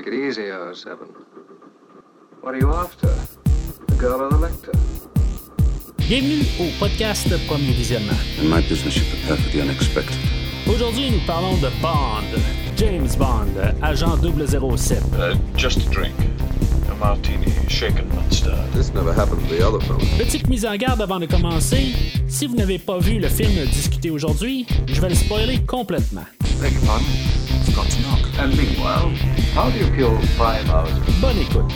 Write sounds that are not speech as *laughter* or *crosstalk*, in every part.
Take it easy, R7. What are you after? The girl or the lector? Bienvenue au podcast Premier Visionnement. In my business, you prepare for the unexpected. Aujourd'hui, nous parlons de Bond, James Bond, agent 007. Uh, just a drink. A martini, shaken not stirred. This never happened to the other fellow. Petite mise en garde avant de commencer. Si vous n'avez pas vu le film discuté aujourd'hui, je vais le spoiler complètement. Your pardon? Forgot to knock. And meanwhile, how do you kill five hours? Bonne écoute.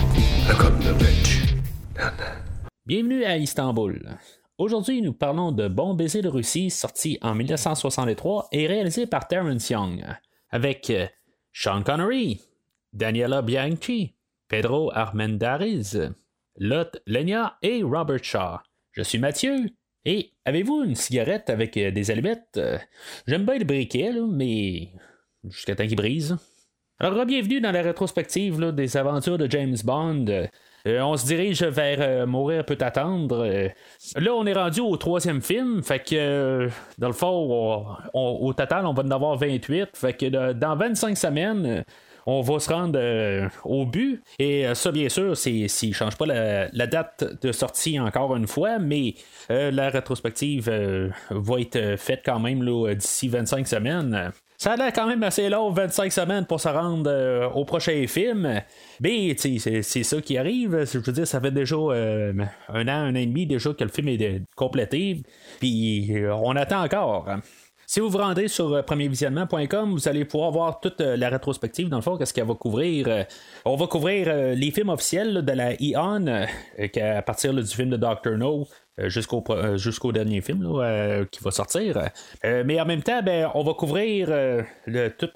Bienvenue à Istanbul. Aujourd'hui, nous parlons de Bon baiser de Russie, sorti en 1963 et réalisé par Terrence Young, avec euh, Sean Connery, Daniela Bianchi, Pedro Armendariz, Lot Lenya et Robert Shaw. Je suis Mathieu. Et avez-vous une cigarette avec euh, des allumettes? Euh, J'aime bien le briquet, mais jusqu'à temps qu'il brise. Alors, bienvenue dans la rétrospective des aventures de James Bond. Euh, on se dirige vers euh, Mourir peut attendre. Euh, là, on est rendu au troisième film. Fait que, dans le fond, on- on- au total, on va en avoir 28. Fait que dans 25 semaines, on va se rendre au but. Et ça, bien sûr, c'est s'il ne change pas la, date de sortie encore une fois, mais la rétrospective va être faite quand même d'ici 25 semaines. Ça a l'air quand même assez long, 25 semaines pour se rendre euh, au prochain film. Mais c'est c'est ça qui arrive. Je veux dire, ça fait déjà euh, un an, un an et demi déjà que le film est euh, complété. Puis on attend encore. Si vous vous rendez sur premiervisionnement.com, vous allez pouvoir voir toute la rétrospective, dans le fond, qu'est-ce qu'elle va couvrir. On va couvrir les films officiels de la EON, qu'à partir du film de Doctor No. Euh, euh, jusqu'au dernier film euh, qui va sortir. Mais en même temps, ben, on va couvrir le- tout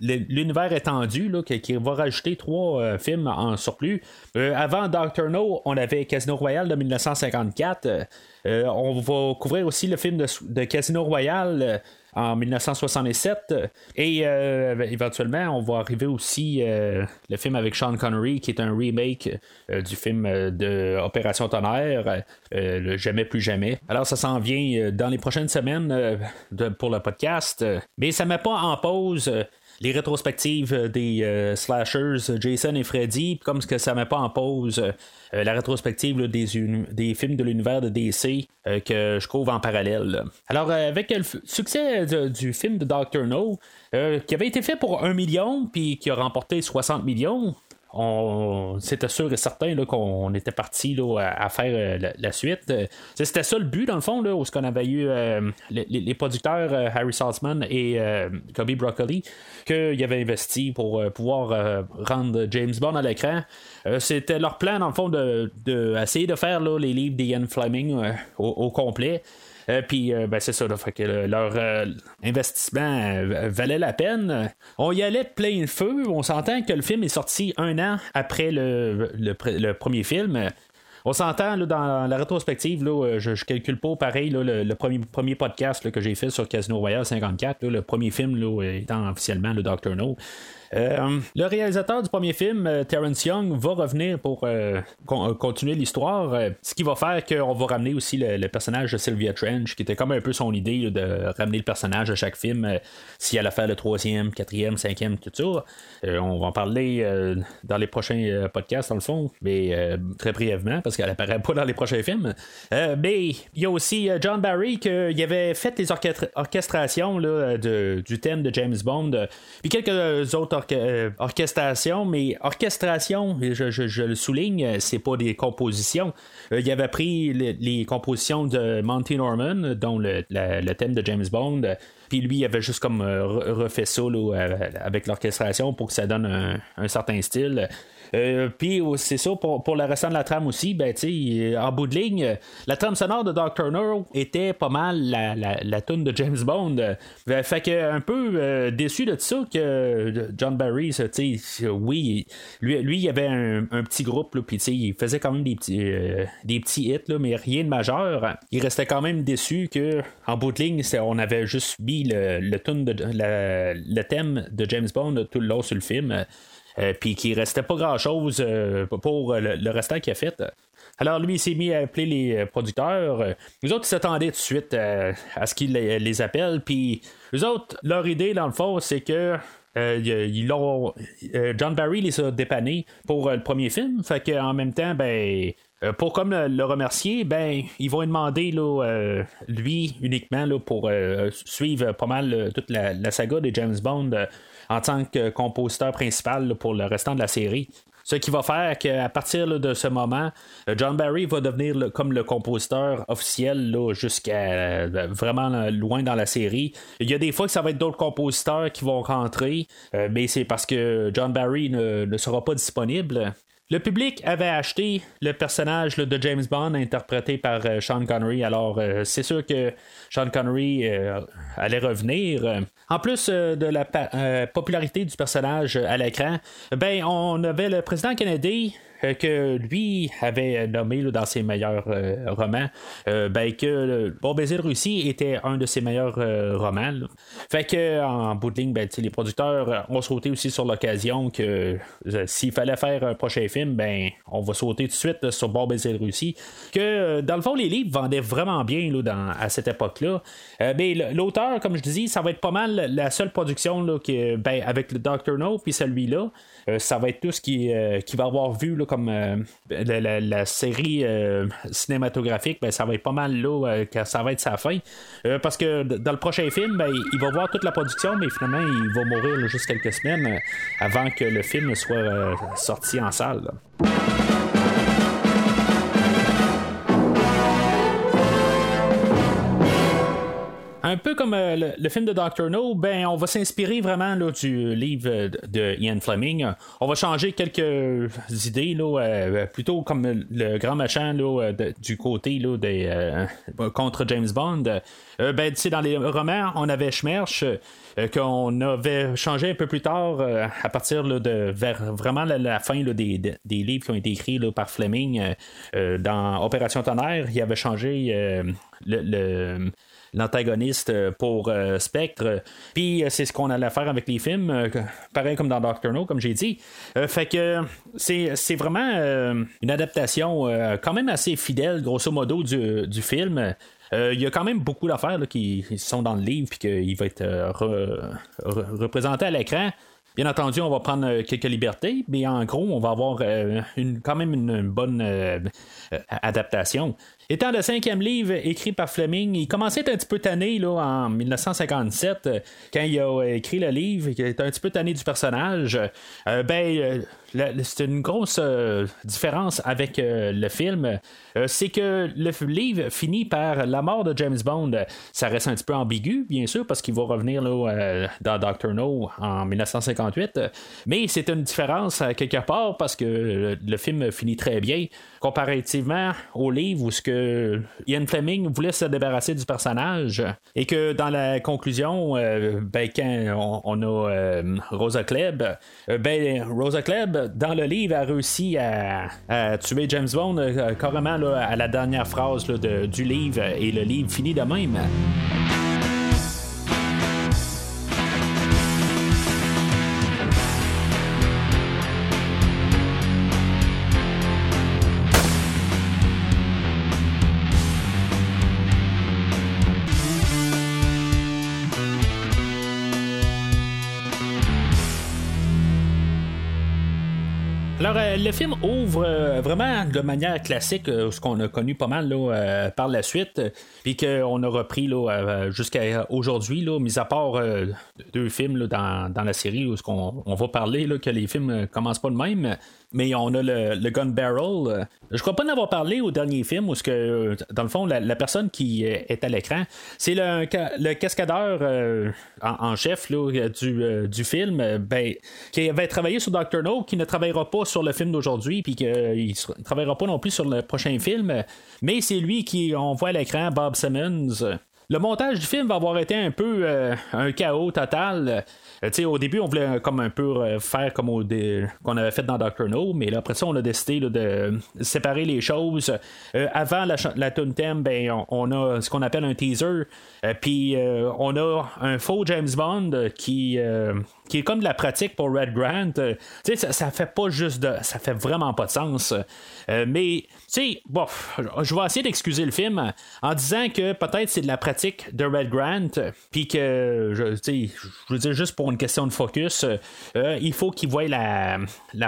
l'univers étendu là, qui, va rajouter trois films en surplus. Avant Doctor No, on avait Casino Royale de 1954. Euh, euh, on va couvrir aussi le film de, Casino Royale en 1967. Et euh, éventuellement, on va arriver aussi euh, le film avec Sean Connery, qui est un remake euh, du film euh, de Opération Tonnerre, euh, le Jamais plus jamais. Alors, ça s'en vient euh, dans les prochaines semaines euh, pour le podcast. Euh, Mais ça ne met pas en pause. Les rétrospectives des euh, slashers Jason et Freddy, comme ce que ça met pas en pause euh, la rétrospective des, films de l'univers de DC euh, que je couvre en parallèle. Alors avec le succès du film de Doctor No, qui avait été fait pour 1 million puis qui a remporté 60 millions. C'était sûr et certain qu'on était parti à, à faire euh, la, suite. Euh, c'était ça le but, dans le fond, là, où ce qu'on avait eu euh, les, producteurs Harry Saltzman et Kobe Broccoli, qu'ils avaient investi pour pouvoir rendre James Bond à l'écran. C'était leur plan, dans le fond, de, de essayer de faire là, les livres d'Ian Fleming au complet. Euh, Puis, euh, ben, c'est ça, que euh, leur investissement valait la peine. On y allait de plein feu. On s'entend que le film est sorti un an après le, le, pr- le premier film. On s'entend dans la rétrospective, là, je, calcule pas pareil le, premier, premier podcast que j'ai fait sur Casino Royale 54, là, le premier film étant officiellement le Doctor No. Euh, le réalisateur du premier film, euh, Terrence Young, va revenir pour euh, con- continuer l'histoire, ce qui va faire qu'on va ramener aussi le, personnage de Sylvia Trench, qui était comme un peu son idée de ramener le personnage à chaque film, si elle allait faire le troisième, quatrième, cinquième, tout ça. On va en parler dans les prochains podcasts, dans le fond, mais très brièvement, parce qu'elle apparaît pas dans les prochains films. Mais il y a aussi John Barry, qui avait fait les orchestra- orchestrations de- du thème de James Bond, puis quelques autres euh, orchestrations, mais orchestration, je, le souligne, euh, c'est pas des compositions. Euh, il avait pris le- les compositions de Monty Norman, dont le, thème de James Bond. Puis lui, il avait juste comme re- refait ça avec l'orchestration pour que ça donne un certain style. Euh, puis oh, c'est ça pour, pour le restant de la trame aussi, ben euh, en bout de ligne, euh, la trame sonore de Dr. No était pas mal la, la, la tune de James Bond. Euh, fait que un peu euh, déçu de ça que euh, John Barry, oui, lui, lui, il avait un, petit groupe, puis il faisait quand même des petits, euh, des petits hits, là, mais rien de majeur. Il restait quand même déçu que en bout de ligne, on avait juste mis le, tune de, la- le thème de James Bond tout le long sur le film. Euh, puis qu'il restait pas grand chose pour euh, le, restant qu'il a fait. Alors lui, il s'est mis à appeler les euh, producteurs. Euh, Les autres, ils s'attendaient tout de suite euh, à ce qu'il les, les appelle. Puis les autres, leur idée, dans le fond, c'est que ils John Barry les a dépannés pour le premier film. Fait qu'en même temps, ben. pour comme le, remercier, ben ils vont lui demander lui uniquement pour suivre pas mal toute la, saga de James Bond en tant que compositeur principal pour le restant de la série. Ce qui va faire qu'à partir de ce moment, euh, John Barry va devenir comme le compositeur officiel jusqu'à euh, vraiment loin dans la série. Il y a des fois que ça va être d'autres compositeurs qui vont rentrer, euh, mais c'est parce que John Barry ne sera pas disponible. Le public avait acheté le personnage de James Bond interprété par euh, Sean Connery, alors euh, c'est sûr que Sean Connery euh, allait revenir. En plus de la popularité du personnage à l'écran, ben on avait le président Kennedy que lui avait nommé dans ses meilleurs euh, romans, euh, ben, que Bon baiser de Russie était un de ses meilleurs romans. Fait que en bout de ligne, ben, les producteurs ont sauté aussi sur l'occasion que s'il fallait faire un prochain film, ben on va sauter tout de suite sur Bon baiser de Russie. Que dans le fond, les livres vendaient vraiment bien dans, à cette époque-là. mais l'auteur, comme je disais, ça va être pas mal la seule production ben, avec le Doctor No puis celui-là. ça va être tout ce qui, qui va avoir vu là, comme euh, la, série euh, cinématographique, ben, ça va être pas mal là euh, quand ça va être sa fin. parce que dans le prochain film, ben, il va voir toute la production, mais finalement, il va mourir juste quelques semaines avant que le film soit sorti en salle. Un peu comme euh, le, film de Doctor No, ben on va s'inspirer vraiment du livre de, Ian Fleming. On va changer quelques idées, euh, plutôt comme le grand machin là, du côté euh, contre James Bond. ben, dans les romans, on avait Schmerch qu'on avait changé un peu plus tard à partir de vers vraiment la, fin des, des, livres qui ont été écrits par Fleming dans Opération Tonnerre. Il avait changé le l'antagoniste euh, pour euh, Spectre. Puis euh, c'est ce qu'on allait faire avec les films, pareil comme dans Doctor No, comme j'ai dit. fait que c'est vraiment une adaptation quand même assez fidèle, grosso modo, du, film. Il y a quand même beaucoup d'affaires qui, sont dans le livre puis qu'il va être représenté à l'écran. Bien entendu, on va prendre quelques libertés, mais en gros, on va avoir une, quand même une, bonne adaptation. Étant le cinquième livre écrit par Fleming, il commençait un petit peu tanné là, en 1957, euh, quand il a euh, écrit le livre, il était un petit peu tanné du personnage. Euh, ben, c'est une grosse différence avec le film. c'est que le livre finit par la mort de James Bond. Ça reste un petit peu ambigu, bien sûr, parce qu'il va revenir là, dans Doctor No en 1958. Mais c'est une différence quelque part parce que le film finit très bien comparativement au livre où ce que Ian Fleming voulait se débarrasser du personnage et que dans la conclusion, euh, ben, quand on, a euh, Rosa Klebb, euh, ben, Rosa Klebb, dans le livre, a réussi à, tuer James Bond carrément à la dernière phrase du livre et le livre finit de même. Le film ouvre euh, vraiment de manière classique euh, ce qu'on a connu pas mal euh, par la suite, puis qu'on a repris jusqu'à aujourd'hui, mis à part deux films dans, la série où on, on va parler que les films commencent pas de même mais on a le, gun barrel. Je crois pas en avoir parlé au dernier film où, que, dans le fond, la, personne qui est à l'écran, c'est le, cascadeur euh, en, chef euh, du, film ben, qui avait travaillé sur Doctor No, qui ne travaillera pas sur le film d'aujourd'hui, puis qu'il ne travaillera pas non plus sur le prochain film, mais c'est lui qui, on voit à l'écran, Bob Simmons. Le montage du film va avoir été un peu euh, un chaos total. Euh, au début, on voulait comme un peu euh, faire comme au qu'on avait fait dans Doctor No, mais là, après ça, on a décidé de séparer les choses. avant la, la tune ben, on, a ce qu'on appelle un teaser, puis on a un faux James Bond qui qui est comme de la pratique pour Red Grant, tu sais, ça, ça fait pas juste de. Ça fait vraiment pas de sens. mais, tu sais, bon, je vais essayer d'excuser le film en disant que peut-être c'est de la pratique de Red Grant, puis que, je, je veux dire, juste pour une question de focus, il faut qu'il voie la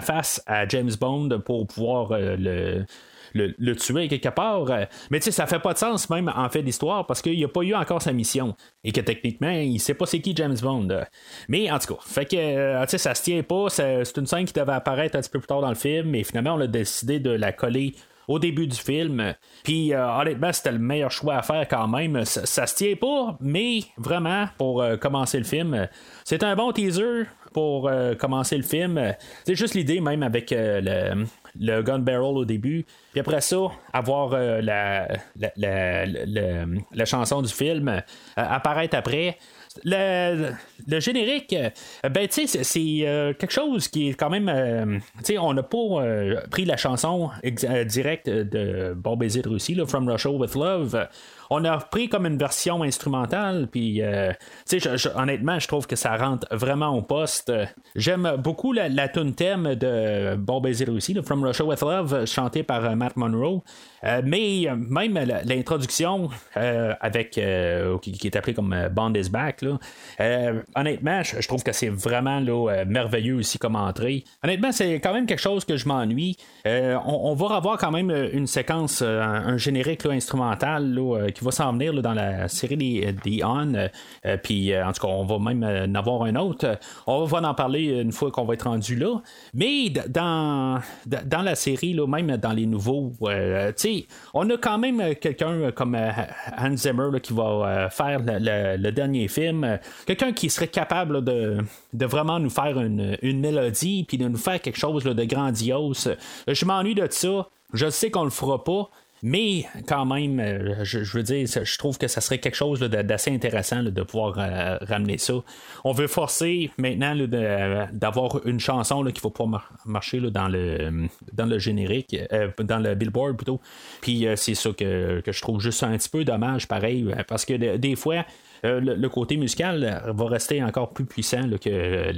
face à James Bond pour pouvoir le le, tuer quelque part. Mais tu sais, ça fait pas de sens même en fait d'histoire parce qu'il a pas eu encore sa mission et que techniquement, il sait pas c'est qui James Bond. Mais en tout cas, fait que euh, ça se tient pas. C'est une scène qui devait apparaître un petit peu plus tard dans le film, mais finalement, on a décidé de la coller au début du film. Puis euh, honnêtement, c'était le meilleur choix à faire quand même. Ça, se tient pas, mais vraiment, pour euh, commencer le film, c'est un bon teaser pour commencer le film. C'est juste l'idée même avec le, le gun barrel au début. Puis après ça, avoir euh, la, la, chanson du film euh, apparaître après. Le, générique, euh, ben tu sais, c'est quelque chose qui est quand même. tu sais, on n'a pas pris la chanson directe de baiser de Russie, From Russia with Love on a pris comme une version instrumentale, puis euh, honnêtement, je trouve que ça rentre vraiment au poste. J'aime beaucoup la, la tune thème de Bon Baiser aussi, From Russia with Love, chanté par euh, Matt Monroe. Euh, mais même l'introduction avec qui, est appelée comme Bond is Back, honnêtement, je, trouve que c'est vraiment merveilleux aussi comme entrée. Honnêtement, c'est quand même quelque chose que je m'ennuie. On, va avoir quand même une séquence, un, générique instrumental qui va s'en venir dans la série des, des On. Euh, euh, puis euh, en tout cas, on va même en avoir un autre. On va en parler une fois qu'on va être rendu là. Mais dans, dans la série, là, même dans les nouveaux, on a quand même quelqu'un comme Hans Zimmer qui va faire le, dernier film. Quelqu'un qui serait capable de, de, vraiment nous faire une, une mélodie puis de nous faire quelque chose de grandiose. Je m'ennuie de ça. Je sais qu'on le fera pas, mais quand même, euh, je, veux dire, je trouve que ça serait quelque chose d'assez intéressant de pouvoir euh, ramener ça. On veut forcer maintenant d'avoir une chanson qui va pouvoir marcher dans, le, dans le générique, euh, dans le billboard plutôt. Puis c'est ça que, je trouve juste un petit peu dommage, pareil, parce que des fois, le, côté musical va rester encore plus puissant que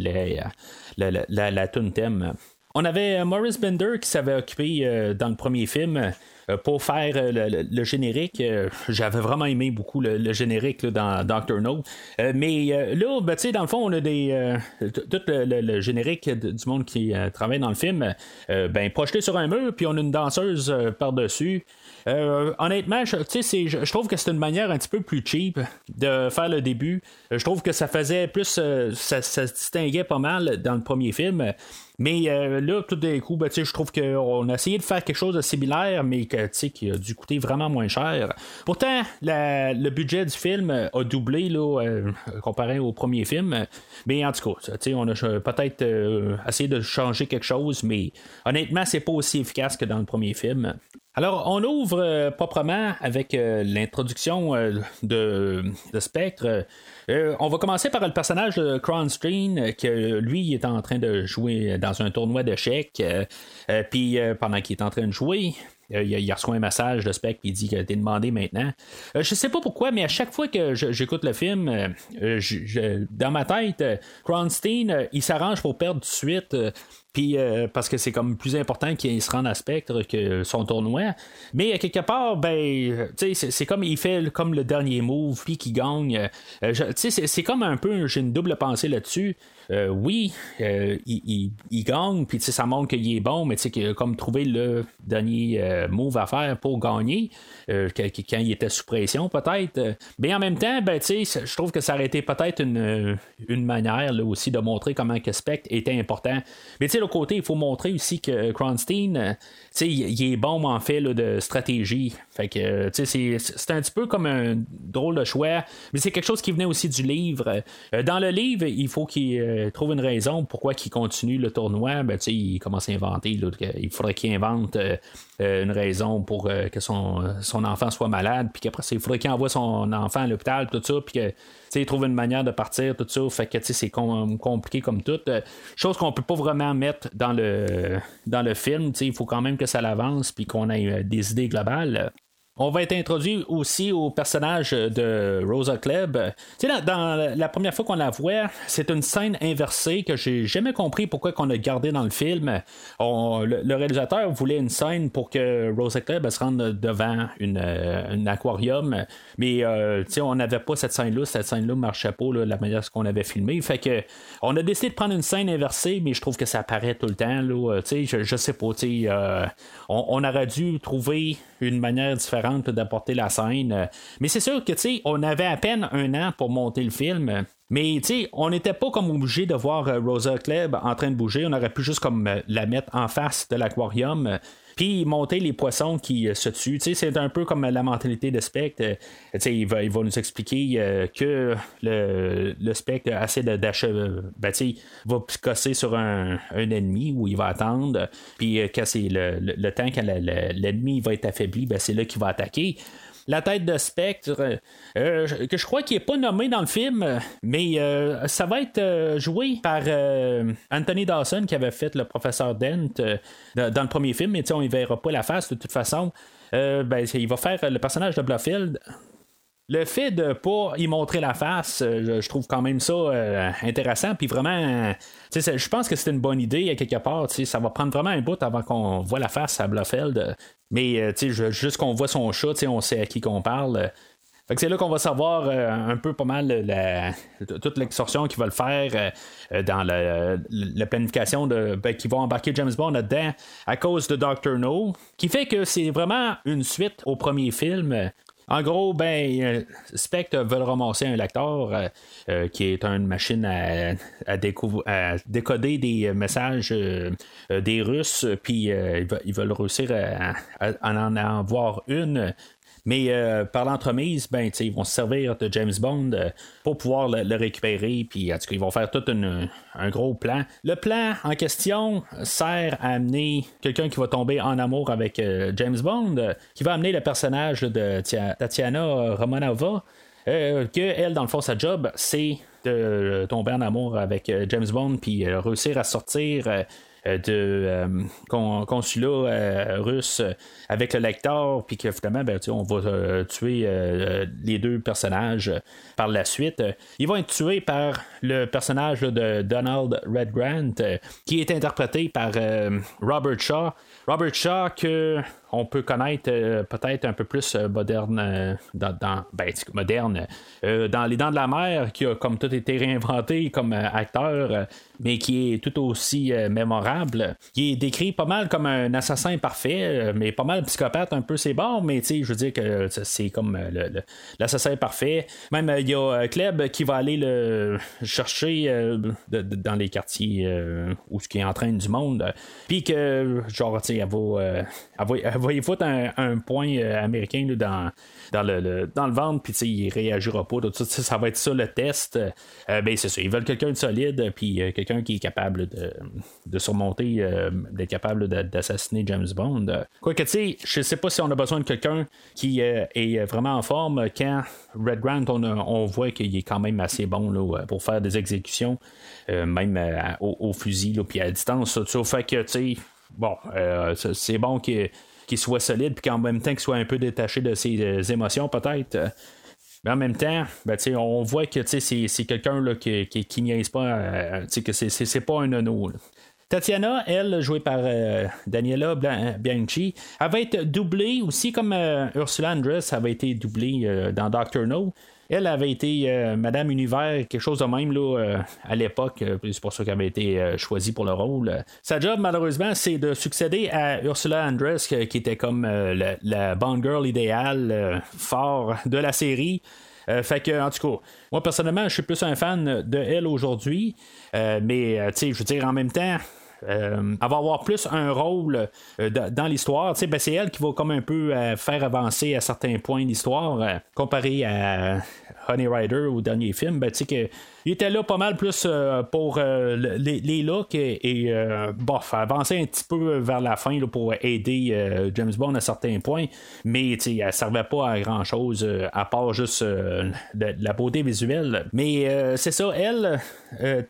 la, la, tune thème. On avait Maurice Bender qui s'avait occupé dans le premier film euh, pour faire euh, le, générique. Euh, j'avais vraiment aimé beaucoup le, générique dans Doctor No. mais là, ben, dans le fond, on a des. tout le, générique du monde qui travaille dans le film, ben, projeté sur un mur, puis on a une danseuse par-dessus. Honnêtement, je, je, trouve que c'est une manière un petit peu plus cheap de faire le début. Je trouve que ça faisait plus. ça, ça, se distinguait pas mal dans le premier film. Mais euh, là, tout d'un coup, ben, je trouve qu'on a essayé de faire quelque chose de similaire, mais que, qui a dû coûter vraiment moins cher. Pourtant, le budget du film a doublé là, euh, comparé au premier film. Mais en tout cas, on a peut-être euh, essayé de changer quelque chose, mais honnêtement, c'est pas aussi efficace que dans le premier film. Alors, on ouvre proprement avec l'introduction de, de, Spectre. Euh, on va commencer par le personnage de Kronstein, euh, que lui est en train de jouer dans un tournoi d'échecs. Euh, puis pendant qu'il est en train de jouer, il, reçoit un message de Spec qui dit a été demandé maintenant. je sais pas pourquoi, mais à chaque fois que j'écoute le film, dans ma tête, Kronstein, il s'arrange pour perdre de suite. Puis euh, parce que c'est comme plus important qu'il se rende à Spectre que son tournoi. Mais quelque part, ben, c'est comme il fait comme le dernier move, puis qu'il gagne. Euh, c'est comme un peu, j'ai une double pensée là-dessus. Euh, oui, il, il, il, gagne, puis ça montre qu'il est bon, mais qu'il a comme trouvé le dernier move à faire pour gagner, quand il était sous pression peut-être. Mais en même temps, ben, je trouve que ça aurait été peut-être une, une manière là, aussi de montrer comment que Spectre était important. Mais tu côté, il faut montrer aussi que Kronstein, euh, il est bon en fait de stratégie. Fait que c'est un petit peu comme un drôle de choix, mais c'est quelque chose qui venait aussi du livre. Euh, dans le livre, il faut qu'il euh, trouve une raison pourquoi il continue le tournoi. Ben, il commence à inventer. il faudrait qu'il invente une raison pour que son, son enfant soit malade, puis qu'après il faudrait qu'il envoie son enfant à l'hôpital, tout ça, puis que il trouve une manière de partir, tout ça. Fait que c'est compliqué comme tout. Euh, chose qu'on peut pas vraiment mettre dans le, dans le film. Il faut quand même que ça l'avance puis qu'on ait euh, des idées globales. On va être introduit aussi au personnage de Rosa Klebb. Tu sais, la première fois qu'on la voit, c'est une scène inversée que j'ai jamais compris pourquoi qu'on a gardé dans le film. le, réalisateur voulait une scène pour que Rosa Klebb se rende devant une, euh, un aquarium, mais euh, on n'avait pas cette scène-là. Cette scène-là marchait pas la manière qu'on avait filmé. Fait que on a décidé de prendre une scène inversée, mais je trouve que ça apparaît tout le temps. Là, je, je sais pas. Euh, on, on aurait dû trouver une manière différente d'apporter la scène. Mais c'est sûr que, tu sais, on avait à peine un an pour monter le film. Mais tu sais, on n'était pas comme obligé de voir euh, Rosa Klebb en train de bouger. On aurait pu juste comme euh, la mettre en face de l'aquarium. Puis monter les poissons qui euh, se tuent. C'est un peu comme la mentalité de Spectre. il, va, il va nous expliquer que le, le Spectre essaie d'achever. Ben, va casser sur un, ennemi où il va attendre. Puis quand c'est le, le, temps que l'ennemi va être affaibli, ben, c'est là qu'il va attaquer la tête de Spectre, euh, que je crois qu'il n'est pas nommé dans le film, mais euh, ça va être euh, joué par Anthony Dawson qui avait fait le professeur Dent dans le premier film, mais on ne verra pas la face de toute façon. Ben, il va faire le personnage de Bluffield le fait de pas y montrer la face, je, trouve quand même ça intéressant. Puis vraiment, je pense que c'est une bonne idée à quelque part. Ça va prendre vraiment un bout avant qu'on voit la face à Bluffield. Mais euh, juste qu'on voit son chat, on sait à qui qu'on parle. Fait que c'est là qu'on va savoir euh, un peu pas mal toute l'extorsion qu'ils veulent faire euh, dans la, planification de ben, qui va embarquer James Bond là-dedans à cause de Doctor No, qui fait que c'est vraiment une suite au premier film. En gros, ben, euh, Spectre veut ramasser un lecteur euh, euh, qui est une machine à, décoder des messages des Russes, puis ils veulent réussir à, en avoir une mais euh, par l'entremise, ben, ils vont se servir de James Bond euh, pour pouvoir le, récupérer. Puis en tout cas, ils vont faire tout un gros plan. Le plan en question sert à amener quelqu'un qui va tomber en amour avec euh, James Bond, qui va amener le personnage de Tatiana Romanova. que elle, dans le fond, sa job, c'est de tomber en amour avec James Bond, puis réussir à sortir euh, de euh, consulat euh, russe avec le lecteur, puis que finalement, ben, on va tuer les deux personnages par la suite. Ils vont être tués par le personnage de Donald Redgrant, qui est interprété par Robert Shaw. Robert Shaw, que on peut connaître peut-être un peu plus moderne dans, ben, moderne dans les dents de la mer qui a comme tout été réinventé comme acteur mais qui est tout aussi mémorable. Qui est décrit pas mal comme un assassin parfait mais pas mal psychopathe un peu c'est bon mais tu sais je veux dire que c'est comme l'assassin parfait. Même il y a Kleb qui va aller le chercher dans les quartiers où ce qui est en train du monde. Puis que genre tu sais elle va, y foutre un, point américain dans, dans, le, dans le ventre puis il réagira pas ça, ça va être ça le test. Ben c'est ça ils veulent quelqu'un de solide puis quelqu'un qui est capable de, de surmonter d'être capable d'assassiner James Bond. Quoique tu sais je sais pas si on a besoin de quelqu'un qui est vraiment en forme quand Red Grant on, voit qu'il est quand même assez bon là, pour faire des exécutions même au, fusil puis à distance ça fait que tu sais bon, euh, c'est bon qu'il soit solide, puis qu'en même temps qu'il soit un peu détaché de ses euh, émotions, peut-être. Mais en même temps, ben, on voit que c'est quelqu'un qui, qui, qui niaise pas, euh, que c'est pas un nono. Tatiana, elle, jouée par Daniela Bianchi, avait été doublée aussi comme Ursula Andress avait été doublée dans Doctor No. Elle avait été euh, Madame Univers, quelque chose de même euh, à l'époque. Euh, c'est pour ça qu'elle avait été choisie pour le rôle. Sa job, malheureusement, c'est de succéder à Ursula Andress, qui était comme la, la Bond Girl idéale, fort de la série. fait que, en tout cas, moi personnellement, je suis plus un fan de elle aujourd'hui. mais, tu sais, je veux dire, en même temps, elle va avoir plus un rôle dans l'histoire. Ben, c'est elle qui va comme un peu faire avancer à certains points l'histoire, comparé à Honey Rider au dernier film, ben, tu sais que il était là pas mal plus pour les, les, looks et, et bof, avancer un petit peu vers la fin là, pour aider James Bond à certains points, mais elle servait pas à grand chose à part juste la beauté visuelle. Mais c'est ça, elle,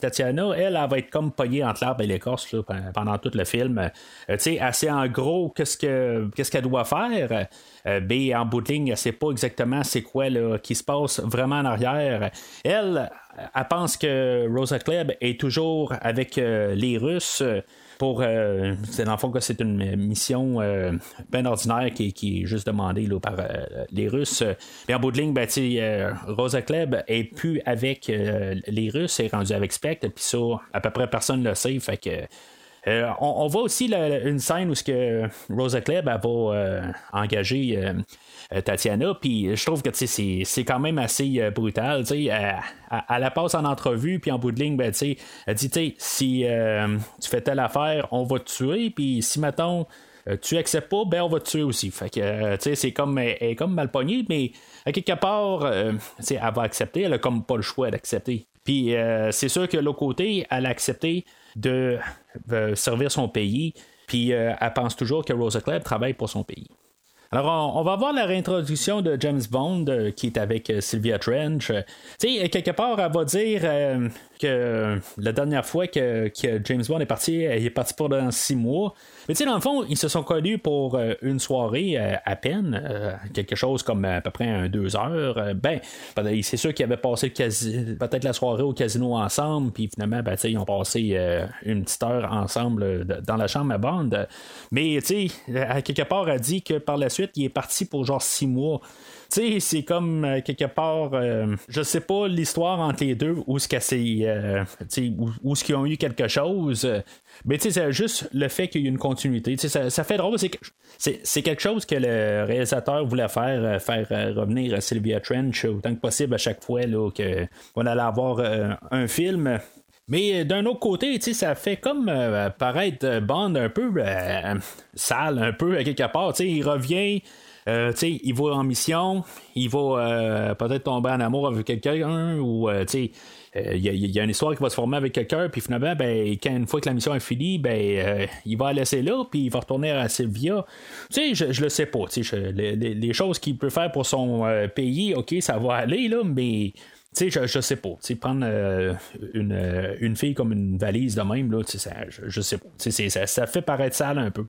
Tatiana, elle, elle, va être comme pognée entre l'arbre et l'écorce pendant tout le film. tu sais, assez en gros qu'est-ce que qu'est-ce qu'elle doit faire. Euh, B, en bout de ligne, elle sait pas exactement c'est quoi là, qui se passe vraiment en arrière. Elle, elle pense que Rosa Klebb est toujours avec euh, les Russes pour euh, c'est dans le fond c'est une mission bien ordinaire qui, est juste demandée par les Russes. Mais en bout de ligne, ben, Rosa Klebb est plus avec les Russes, est rendue avec Spectre, puis ça, à peu près personne ne le sait. Fait que euh, on, voit aussi une scène où ce que Rosa Klebb va euh, engager euh, Tatiana, puis je trouve que c'est quand même assez brutal. Elle, la passe en entrevue, puis en bout de ligne, ben, elle dit si tu fais telle affaire, on va te tuer, puis si mettons tu acceptes pas, ben on va te tuer aussi. Fait que, c'est comme, elle, comme mal pognée, mais à quelque part, elle va accepter, elle a comme pas le choix d'accepter. Puis c'est sûr que l'autre côté, elle a accepté de euh, servir son pays. Puis euh, elle pense toujours que Rosa Klebb travaille pour son pays. Alors, on, va voir la réintroduction de James Bond euh, qui est avec Sylvia Trench. tu sais, quelque part, elle va dire que la dernière fois que, James Bond est parti, il est parti pour dans six mois. Mais tu sais, dans le fond, ils se sont connus pour euh, une soirée euh, à peine, euh, quelque chose comme à peu près un, deux heures. ben, c'est sûr qu'ils avaient passé peut-être la soirée au casino ensemble, puis finalement, ben, ils ont passé une petite heure ensemble dans la chambre à bande. Mais tu sais, quelque part, elle dit que par la suite, il est parti pour genre six mois sais, c'est comme quelque part, je sais pas l'histoire entre les deux, où ce ce qu'ils ont eu quelque chose, mais tu sais, c'est juste le fait qu'il y ait une continuité. Ça, ça fait drôle. C'est quelque chose que le réalisateur voulait faire, euh, faire euh, revenir Sylvia Trench autant que possible à chaque fois qu'on allait avoir euh, un film. Mais d'un autre côté, ça fait comme paraître Bond un peu sale, un peu à quelque part. il revient. il va en mission, il va peut-être tomber en amour avec quelqu'un ou il euh, y, a une histoire qui va se former avec quelqu'un, puis finalement, ben, quand une fois que la mission est finie, ben, euh, il va la laisser là, puis il va retourner à Sylvia. Tu sais, je, je le sais pas. Les, choses qu'il peut faire pour son euh, pays, ok, ça va aller, là, mais. Sais, je, je sais pas. Tu sais, prendre une, une, fille comme une valise de même, là, ça, je, je sais pas. Ça, ça fait paraître sale un peu.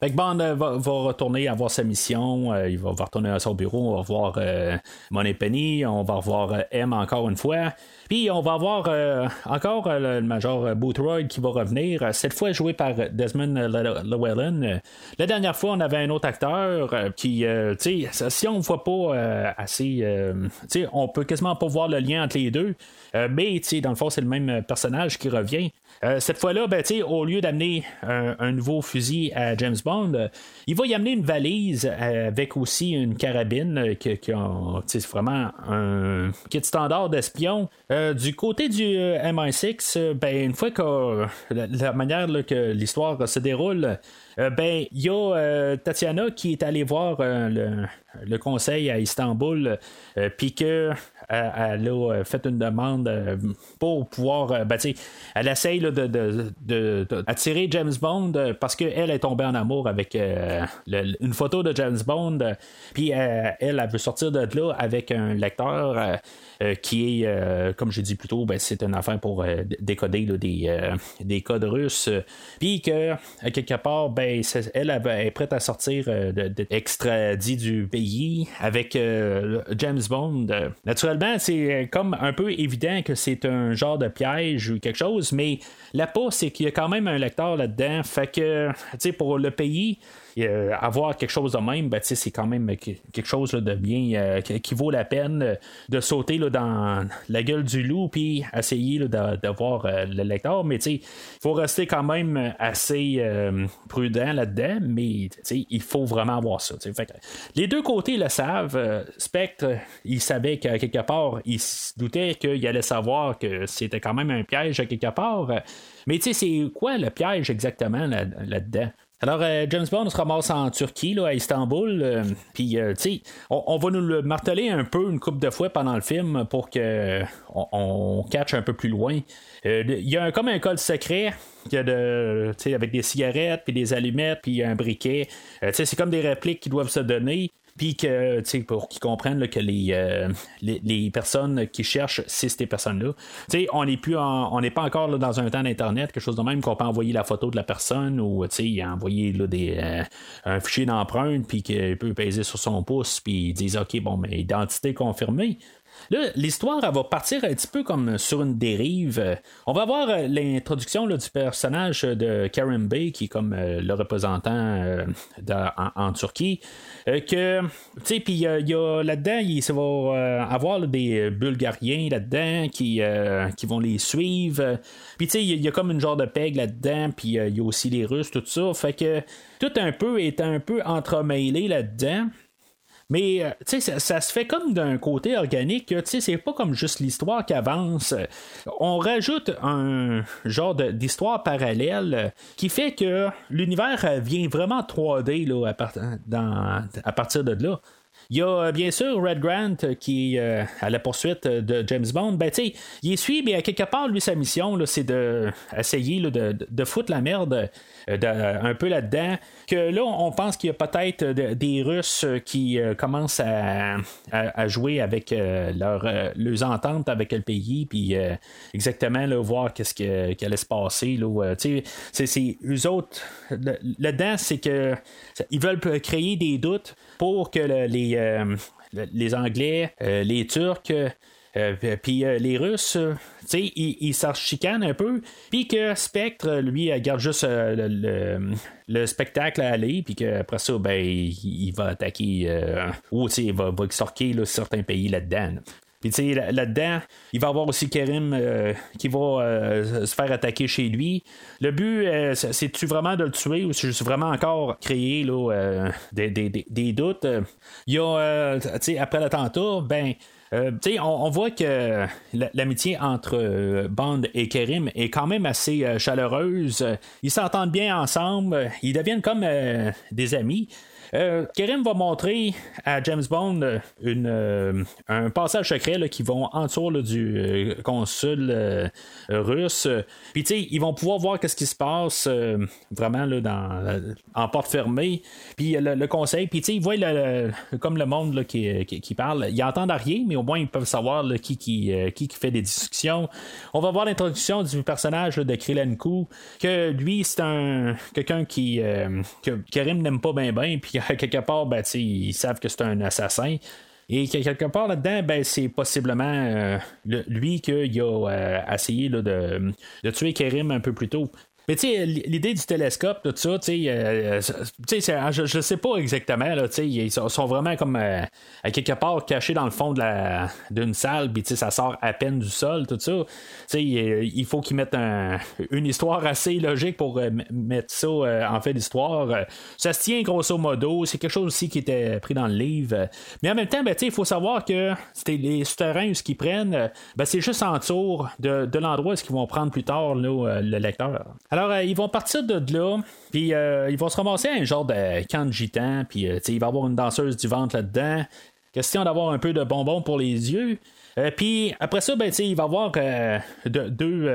Fait Bond va, va, retourner à voir sa mission, il va, retourner à son bureau, on va voir euh, Money Penny, on va revoir M encore une fois. Puis on va avoir euh, encore euh, le Major Boothroyd qui va revenir, euh, cette fois joué par Desmond Llewellyn. La dernière fois, on avait un autre acteur qui, tu sais, si on ne voit pas assez, tu sais, on peut quasiment pas voir le lien entre les deux. mais, tu sais, dans le fond, c'est le même personnage qui revient. Cette fois-là, ben, au lieu d'amener un, nouveau fusil à James Bond, il va y amener une valise avec aussi une carabine qui, qui c'est vraiment un kit standard d'espion. Euh, du côté du euh, MI6, euh, ben, une fois que la, manière que l'histoire se déroule, ben il y a Tatiana qui est allée voir le, conseil à Istanbul, puis que elle a fait une demande pour pouvoir. Ben, elle essaye de, attirer James Bond parce qu'elle est tombée en amour avec une photo de James Bond, puis elle, veut sortir de là avec un lecteur qui est comme j'ai dit plus tôt, ben, c'est une affaire pour euh, décoder des, euh, des, codes russes. Puis que, à quelque part, ben, elle, est prête à sortir euh, extradit du pays avec James Bond. Naturellement, c'est comme un peu évident que c'est un genre de piège ou quelque chose, mais la pas, c'est qu'il y a quand même un lecteur là-dedans. Fait que, tu sais, pour le pays, euh, avoir quelque chose de même, ben, c'est quand même quelque chose de bien euh, qui vaut la peine euh, de sauter là, dans la gueule du loup puis essayer d'avoir le lecteur. Mais il faut rester quand même assez prudent là-dedans, mais il faut vraiment avoir ça. les deux côtés le savent. Spectre, il savait qu'à quelque part, il se doutait qu'il allait savoir que c'était quand même un piège à quelque part. Mais c'est quoi le piège exactement là-dedans? Alors, euh, James Bond se ramasse en Turquie, là, à Istanbul. euh, Puis, euh, tu sais, on, va nous le marteler un peu une couple de fois pendant le film pour que on, catch un peu plus loin. Il y a comme un code secret y a de, avec des cigarettes, puis des allumettes, puis un briquet. C'est comme des répliques qui doivent se donner. Puis que, tu sais, pour qu'ils comprennent là, que les, euh, les, les personnes qui cherchent, c'est ces personnes-là. Tu sais, on n'est plus en- on n'est pas encore là, dans un temps d'Internet, quelque chose de même qu'on peut envoyer la photo de la personne ou, tu sais, envoyer là, des, euh, un fichier d'empreinte, puis qu'il peut peser sur son pouce, puis ils disent, OK, bon, mais identité confirmée. Là, l'histoire, va partir un petit peu comme sur une dérive. Euh, On va voir euh, l'introduction du personnage de Karen Bay, qui est comme euh, le représentant en, Turquie. Que, tu puis il y a là-dedans, il va avoir des Bulgariens là-dedans qui, qui vont les suivre. Puis, tu sais, il y y, a comme une genre de peg là-dedans, puis il y a aussi les Russes, tout ça. Fait que tout un peu est un peu entremêlé là-dedans. Mais euh, ça, ça se fait comme d'un côté organique. C'est pas comme juste l'histoire qui avance. On rajoute un genre d'histoire parallèle qui fait que l'univers euh, vient vraiment 3D là, à, à partir de là. Il y a euh, bien sûr Red Grant euh, qui euh, à la poursuite euh, de James Bond. Ben, il est suivi, mais à quelque part, lui, sa mission, c'est de essayer là, de, de- de foutre la merde de- un peu là-dedans. Que là, on pense qu'il y a peut-être de- des Russes qui commencent à, à- jouer avec leur, leurs ententes avec le pays, puis exactement là, voir qu'est-ce que- qui allait se passer. Là, c'est, eux autres. Là-dedans, c'est que ils veulent créer des doutes pour que le- les, euh, le- les Anglais, euh, les Turcs, euh, puis les Russes, tu sais, ils ils s'en chicanent un peu, puis que Spectre, lui, garde juste le, le- le spectacle à aller, puis qu'après ça, ben, il, va attaquer, ou tu sais, il va, va extorquer certains pays là-dedans. là. Puis tu sais, là- là-dedans, il va y avoir aussi Karim euh, qui va euh, se faire attaquer chez lui. Le but, euh, c'est- c'est-tu vraiment de le tuer ou c'est juste vraiment encore créer là, euh, des, des- des- doutes? Il y a, tu sais, après l'attentat, ben, euh, on, on voit que la- l'amitié entre euh, Bond et Kerim est quand même assez chaleureuse. Ils s'entendent bien ensemble. Ils deviennent comme des amis. Euh, va montrer à James Bond une, euh, un passage secret là, qui vont en dessous là, du euh, consul euh, russe. Puis tu sais, ils vont pouvoir voir qu'est-ce qui se passe vraiment là, dans, en porte fermée. Puis le, conseil, puis tu sais, ils voient le- comme le monde là, qui, qui, parle. Ils entendent rien, mais au moins ils peuvent savoir qui, qui, qui, fait des discussions. On va voir l'introduction du personnage de Krylenko, que lui, c'est un quelqu'un qui que Karim n'aime pas bien bien, puis *laughs* quelque part, ben, ils savent que c'est un assassin. Et que quelque part là-dedans, ben, c'est possiblement euh, lui qui a euh, essayé de, de tuer Karim un peu plus tôt. Mais tu sais, l'idée du télescope, tout ça, tu sais, euh, sais, c'est- je, je sais pas exactement, là, ils sont, vraiment comme euh, à quelque part cachés dans le fond d'une salle, puis ça sort à peine du sol, tout ça. Tu sais, il faut qu'ils mettent un- une histoire assez logique pour euh, mettre ça euh, en fait d'histoire. Euh, Ça se tient grosso modo, c'est quelque chose aussi qui était pris dans le livre. Mais en même temps, ben, il faut savoir que les souterrains ce qu'ils prennent, euh, ben, c'est juste en dessous de, de l'endroit où qu'ils vont prendre plus tard là, euh, le lecteur. Alors, euh, ils vont partir de là, puis euh, ils vont se ramasser à un genre de camp de gitans, puis euh, il va y avoir une danseuse du ventre là-dedans. Question d'avoir un peu de bonbons pour les yeux. Puis après ça, ben, il va y avoir de- deux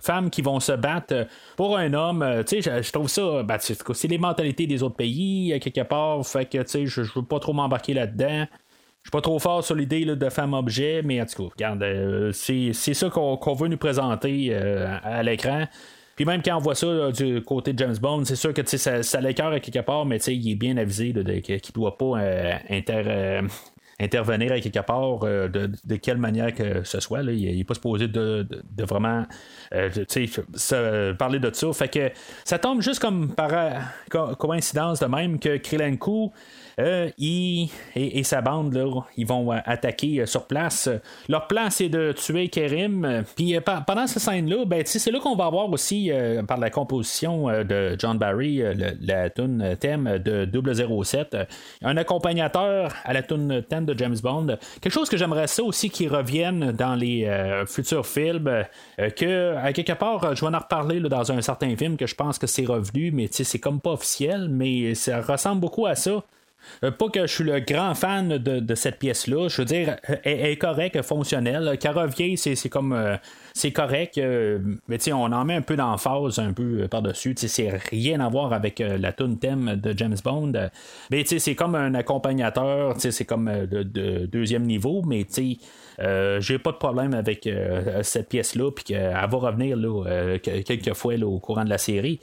femmes qui vont se battre pour un homme. Je, je trouve ça, ben, c'est les mentalités des autres pays, quelque part. Fait que, je, je veux pas trop m'embarquer là-dedans. Je suis pas trop fort sur l'idée de femme-objet, mais regarde, c'est ça qu'on veut nous présenter à l'écran. Puis même quand on voit ça du côté de James Bond, c'est sûr que ça, ça l'écœure à quelque part, mais il est bien avisé qu'il ne doit pas euh, euh, intervenir à quelque part euh, de, quelle manière que ce soit. Il n'est pas supposé de, vraiment parler de ça. Fait que ça tombe juste comme par co- coïncidence de même que Krylenko euh, il et, sa bande là, ils vont euh, attaquer euh, sur place. Leur plan c'est de tuer Kerim. Puis euh, pendant cette scène-là, ben, c'est là qu'on va avoir aussi par la composition de John Barry la tune thème de 007, euh, un accompagnateur à la tune thème de James Bond. Quelque chose que j'aimerais ça aussi qui revienne dans les futurs films, que à quelque part, je vais en reparler dans un certain film que je pense que c'est revenu, mais c'est comme pas officiel, mais ça ressemble beaucoup à ça. Euh, pas que je suis le grand fan de, cette pièce-là. Je veux dire, elle, est correcte, fonctionnelle. Caravier, c'est comme. Euh, c'est correct, euh, mais on en met un peu d'emphase un peu par-dessus. C'est rien à voir avec la tune thème de James Bond. Mais c'est comme un accompagnateur, c'est comme de, deuxième niveau, mais j'ai pas de problème avec cette pièce-là, puis qu'elle va revenir là, quelques fois au courant de la série.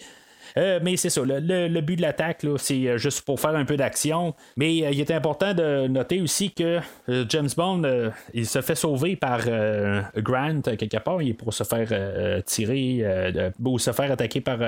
Euh, mais c'est ça, le, but de l'attaque, c'est euh, juste pour faire un peu d'action. Mais euh, il est important de noter aussi que James Bond, il se fait sauver par Grant quelque part. Il est pour se faire tirer ou se faire attaquer par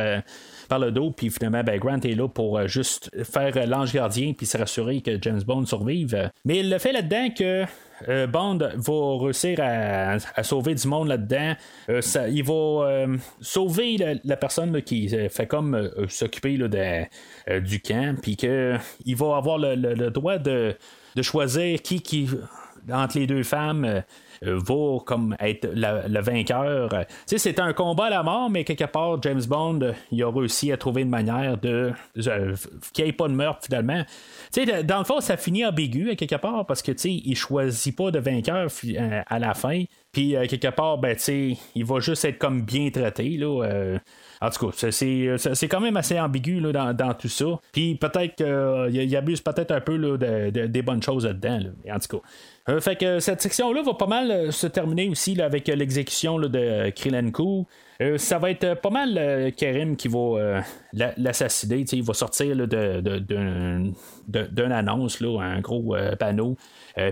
par le dos, puis finalement, ben, Grant est là pour juste faire l'ange gardien, puis se rassurer que James Bond survive. Mais il le fait là-dedans que euh, Bond va réussir à, sauver du monde là-dedans. Euh, il va euh, sauver la, personne qui fait comme s'occuper du camp, puis qu'il va avoir le, droit de, choisir qui, entre les deux femmes, va comme être le vainqueur. Tu sais, c'est un combat à la mort, mais quelque part, James Bond, il a réussi à trouver une manière de euh, qu'il n'y ait pas de meurtre finalement. Tu dans le fond, ça finit ambigu quelque part parce que tu il choisit pas de vainqueur euh, à la fin. Puis quelque part, ben, tu il va juste être comme bien traité là. En tout cas, c'est quand même assez ambigu là, dans, tout ça. Puis peut-être qu'il abuse peut-être un peu là, des bonnes choses là-dedans. En tout cas. Euh, fait que cette section-là va pas mal euh, se terminer aussi avec euh, l'exécution de Krilenko. Ça va être pas mal Karim qui va l'assassiner. Il va sortir d'une annonce, un gros panneau.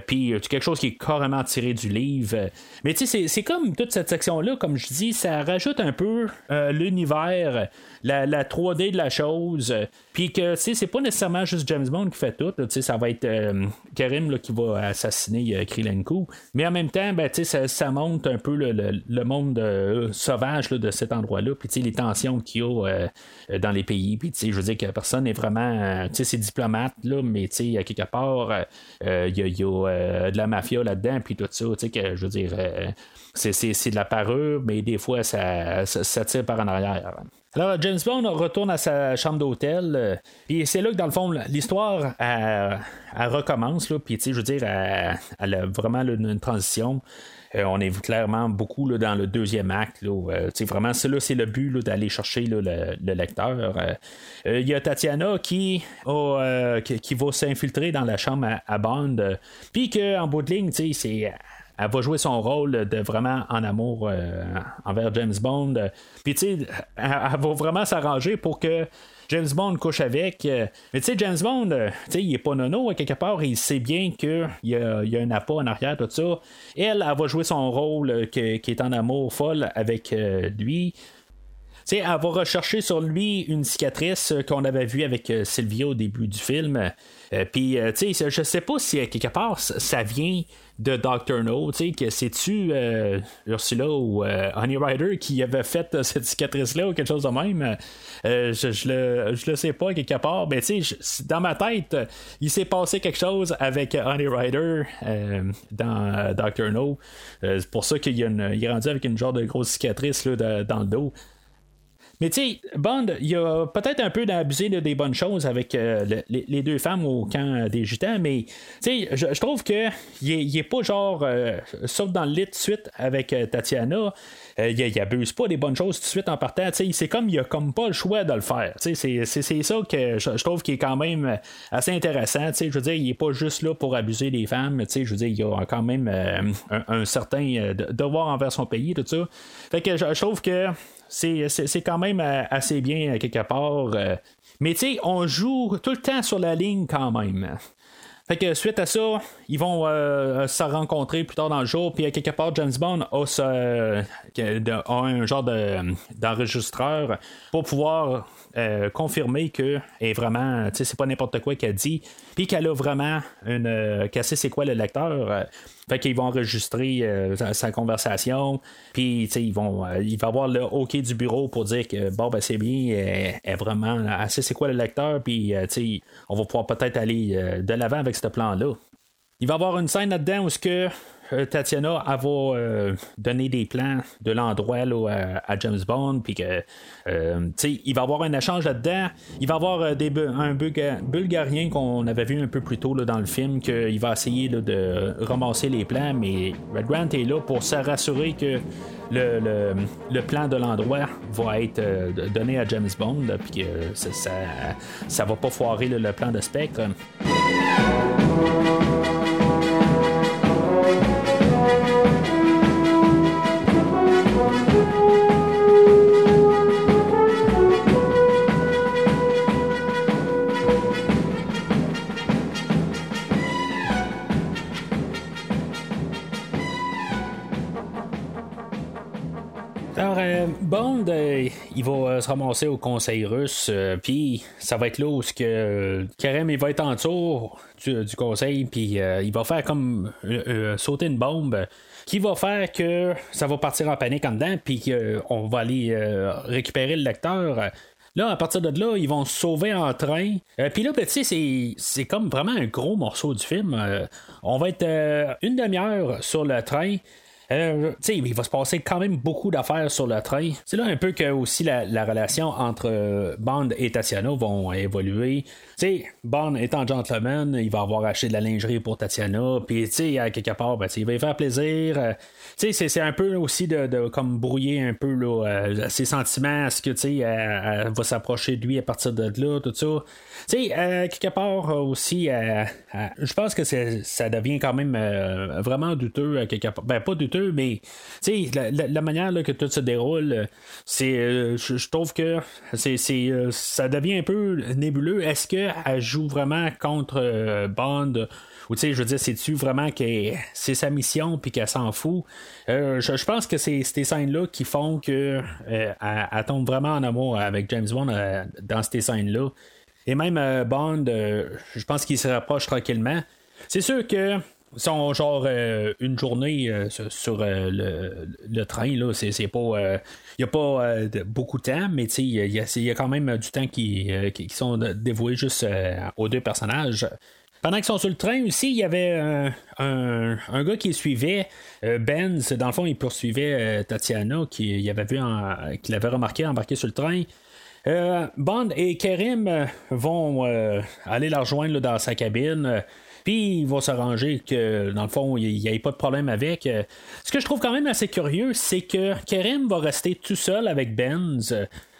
Puis quelque chose qui est carrément tiré du livre. Mais c'est comme toute cette section-là, comme je dis, ça rajoute un peu l'univers la, 3D de la chose. Euh, puis que, tu c'est pas nécessairement juste James Bond qui fait tout. Tu sais, ça va être euh, Karim là, qui va assassiner euh. Mais en même temps, ben, tu sais, ça, montre un peu le, monde sauvage de cet endroit-là. Puis, tu les tensions qu'il y a dans les pays. Puis, tu sais, je veux dire que personne n'est vraiment. tu sais, c'est diplomate, là, mais, tu sais, quelque part, il y a, de la mafia là-dedans. Puis tout ça, tu sais, que je veux dire. c'est de la parure, mais des fois, ça, ça tire par en arrière. Alors, James Bond retourne à sa chambre d'hôtel, euh, puis c'est là que, dans le fond, l'histoire recommence, là, puis, je veux dire, elle, a vraiment une transition. Euh, on est clairement beaucoup là, dans le deuxième acte. Là, euh, vraiment, c'est, là, c'est le but d'aller chercher le, lecteur. Il y a Tatiana qui, qui, va s'infiltrer dans la chambre à, Bond. Puis qu'en bout de ligne, c'est elle va jouer son rôle de vraiment en amour euh, envers James Bond. Puis, tu sais, elle, va vraiment s'arranger pour que James Bond couche avec. Euh, mais tu sais, James Bond, euh, tu sais, il est pas nono, quelque part, il sait bien qu'il y a, y a un appât en arrière, tout ça. Elle, elle va jouer son rôle qui est en amour folle avec lui. sais, elle va rechercher sur lui une cicatrice qu'on avait vue avec Sylvia au début du film. Puis, tu sais, je sais pas si quelque part ça vient de Dr. No, tu sais, que c'est-tu euh, Ursula ou euh, Honey Rider qui avait fait euh, cette cicatrice-là ou quelque chose de même? Je, je, le, je le sais pas quelque part, mais tu sais, dans ma tête, il s'est passé quelque chose avec Honey Rider dans Dr. No. c'est pour ça qu'il est rendu avec une genre de grosse cicatrice là, dans le dos. Mais tu sais, Bond, il a peut-être un peu d'abusé des bonnes choses avec euh, les, deux femmes au camp des gitans, mais tu sais, je, trouve que il est, pas genre euh, sauf dans le lit de suite avec euh, Tatiana. Il, il, abuse pas des bonnes choses tout de suite en partant. C'est comme il a comme pas le choix de le faire. C'est ça que je, trouve qui est quand même assez intéressant. Je veux dire, il est pas juste là pour abuser des femmes. Je veux dire, il a quand même un, certain devoir envers son pays, tout ça. Fait que je trouve que c'est quand même euh, assez bien euh, quelque part. Euh. Mais tu sais, on joue tout le temps sur la ligne quand même. Fait que suite à ça, ils vont se rencontrer plus tard dans le jour, puis quelque part, James Bond a, un genre d'enregistreur pour pouvoir confirmer que est vraiment, c'est pas n'importe quoi qu'elle dit, puis qu'elle a vraiment une, qu'elle sait c'est quoi le lecteur. Fait qu'ils vont enregistrer euh, sa, conversation, puis ils vont, euh, il va avoir le OK du bureau pour dire que bon, ben c'est bien, est, est vraiment assez c'est quoi le lecteur, puis euh, on va pouvoir peut-être aller de l'avant avec ce plan-là. il va y avoir une scène là-dedans où ce que euh, Tatiana elle va euh, donner des plans de l'endroit à, James Bond, puis que euh, il va y avoir un échange là-dedans. Il va y avoir des, un Bulgarien qu'on avait vu un peu plus tôt dans le film, qu'il va essayer de ramasser les plans, mais Red Grant est là pour se rassurer que le, plan de l'endroit va être donné à James Bond, puis que ça, ça, va pas foirer le plan de Spectre. Bond, euh, il va euh, se ramasser au conseil russe, euh, puis ça va être là où que Karem il va être en tour du, conseil, puis il va faire comme sauter une bombe qui va faire que ça va partir en panique en dedans, puis qu'on va aller récupérer le lecteur. Là, à partir de là, ils vont se sauver en train. Puis là, ben, sais, c'est comme vraiment un gros morceau du film. on va être une demi-heure sur le train. Euh, il va se passer quand même beaucoup d'affaires sur le train. C'est là un peu que aussi la, relation entre euh, Bond et Tatiana vont évoluer. sais, Bond étant gentleman, il va avoir acheté de la lingerie pour Tatiana, puis à quelque part, ben, il va y faire plaisir. Euh, c'est un peu aussi de, comme brouiller un peu là, ses sentiments, est-ce que elle, va s'approcher de lui à partir de là, tout ça. Tu sais, quelque part aussi, je pense que ça devient quand même vraiment douteux, quelque part. Ben, pas douteux, mais la, la, manière que tout se déroule, c'est, euh, je, trouve que c'est, euh, ça devient un peu nébuleux. Est-ce qu'elle joue vraiment contre euh, Bond? Ou tu sais, je veux dire, c'est-tu vraiment que c'est sa mission puis qu'elle s'en fout? je, pense que c'est ces scènes-là qui font que elle, tombe vraiment en amour avec James Bond dans ces scènes-là. Et même Bond, je pense qu'il se rapproche tranquillement. C'est sûr que sont genre euh, une journée euh, sur, euh, le, train, là, c'est, pas. Il n'y a pas beaucoup de temps, mais il y, a quand même du temps qui, qui sont dévoués juste aux deux personnages. Pendant qu'ils sont sur le train aussi, il y avait un, un, gars qui suivait Benz. Dans le fond, il poursuivait Tatiana, qui avait vu remarqué embarquer sur le train. Bond et Kerim vont aller la rejoindre dans sa cabine. Puis il va s'arranger que, dans le fond, il n'y ait pas de problème avec. Euh, ce que je trouve quand même assez curieux, c'est que Karim va rester tout seul avec Benz.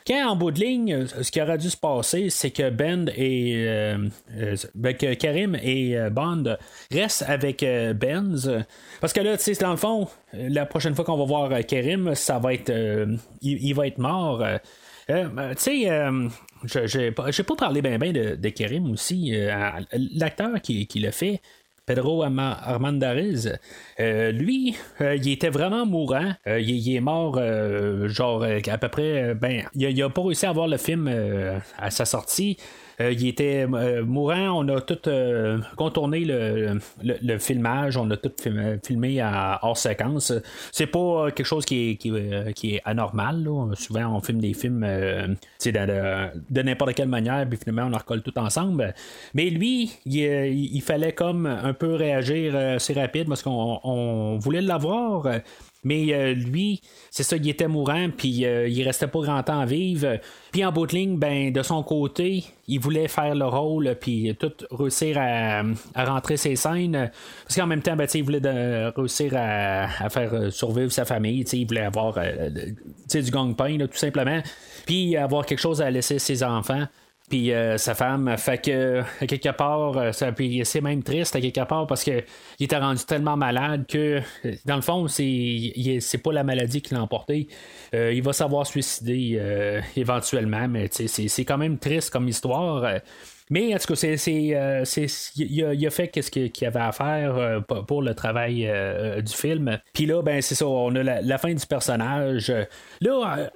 Quand en bout de ligne, ce qui aurait dû se passer, c'est que Ben et euh, euh, ben, que Karim et Bond restent avec Benz. Parce que là, tu sais, dans le fond, la prochaine fois qu'on va voir Karim, ça va être. il, va être mort. Ben, tu sais, j'ai pas, pas parlé bien ben de, de aussi. Euh, l'acteur qui, qui le fait, Pedro Armandariz, euh, lui, euh, il était vraiment mourant. il, est mort, genre, à peu près, ben, il a, pas réussi à voir le film à sa sortie. Euh, il était euh, mourant. On a tout euh, contourné le, le, filmage. On a tout filmé à hors séquence. C'est pas quelque chose qui est, qui, est anormal. Souvent, on filme des films de, de, n'importe quelle manière, puis finalement, on en recolle tout ensemble. Mais lui, il, fallait comme un peu réagir assez rapide parce qu'on voulait l'avoir. Mais euh, lui, c'est ça, il était mourant, puis euh, il restait pas grand temps à vivre. Puis en bout de ligne, ben, de son côté, il voulait faire le rôle, puis tout réussir à, rentrer ses scènes. Parce qu'en même temps, ben, il voulait réussir à, faire euh, survivre sa famille. Il voulait avoir du gang-pain, tout simplement. Puis avoir quelque chose à laisser ses enfants puis euh, sa femme. Fait que, à quelque part, euh, c'est même triste à quelque part parce qu'il était rendu tellement malade que, dans le fond, c'est, c'est pas la maladie qui l'a emporté. Euh, il va savoir suicider éventuellement, mais c'est, quand même triste comme histoire. Mais en tout cas, c'est, euh, il, a, fait ce qu'il avait à faire euh, pour le travail euh, du film. Puis là, ben c'est ça, on a la, fin du personnage. Là,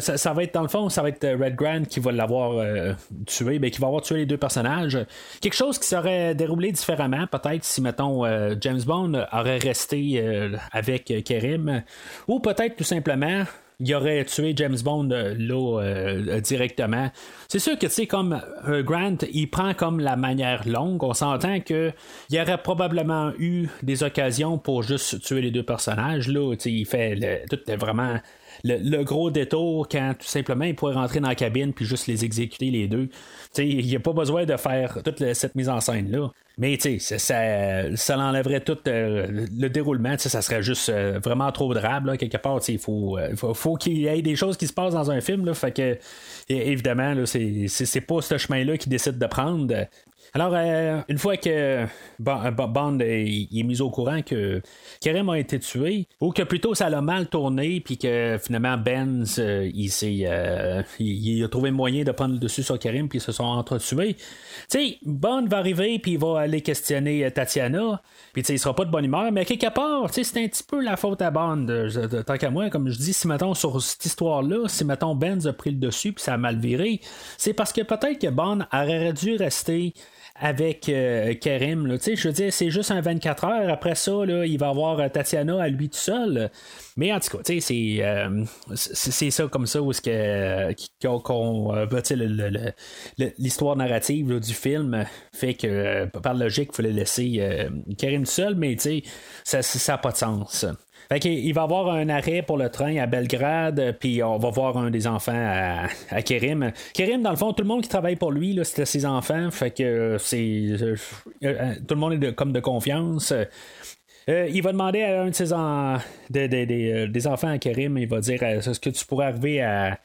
ça, va être dans le fond, ça va être Red Grant qui va l'avoir tué, ben, qui va avoir tué les deux personnages. Quelque chose qui serait déroulé différemment, peut-être si mettons James Bond aurait resté avec Kerim, ou peut-être tout simplement il aurait tué James Bond euh, là euh, directement. C'est sûr que tu sais comme Grant, il prend comme la manière longue. On s'entend que il aurait probablement eu des occasions pour juste tuer les deux personnages. Là, il fait tout vraiment le, gros détour quand tout simplement il pourrait rentrer dans la cabine puis juste les exécuter les deux. Il n'y a pas besoin de faire toute cette mise en scène là. Mais tu sais, ça, ça enlèverait tout euh, le déroulement, ça serait juste euh, vraiment trop drable. quelque part, il faut, euh, faut, faut qu'il y ait des choses qui se passent dans un film. Là, fait que évidemment, c'est, pas ce chemin-là qu'il décide de prendre. Alors, euh, une fois que euh, Bond est, mis au courant que Kerem a été tué, ou que plutôt ça l'a mal tourné, puis que finalement Benz, euh, il, il, a trouvé moyen de prendre le dessus sur Kerem, puis ils se sont entretués. Tu sais, Bond va arriver, puis il va aller questionner Tatiana, puis il sera pas de bonne humeur, mais quelque part, tu sais, c'est un petit peu la faute à Bond. Tant qu'à moi, comme je dis, si mettons sur cette histoire-là, si mettons Benz a pris le dessus, puis ça a mal viré, c'est parce que peut-être que Bond aurait dû rester avec euh, Karim. Je veux dire, c'est juste un 24 heures. Après ça, là, il va avoir euh, Tatiana à lui tout seul. Mais en tout cas, c'est, euh, c'est ça comme ça où ce que qu'on, l'histoire narrative du film fait que par logique, il fallait laisser Karim seul, mais ça n'a pas de sens. Fait il va avoir un arrêt pour le train à Belgrade, puis on va voir un des enfants à, à Kérim. Kérim, dans le fond, tout le monde qui travaille pour lui, c'était ses enfants. Fait que c'est. Euh, euh, tout le monde est comme de confiance. Euh, il va demander à un de ses des enfants à Kérim, il va dire est-ce que tu pourrais arriver à,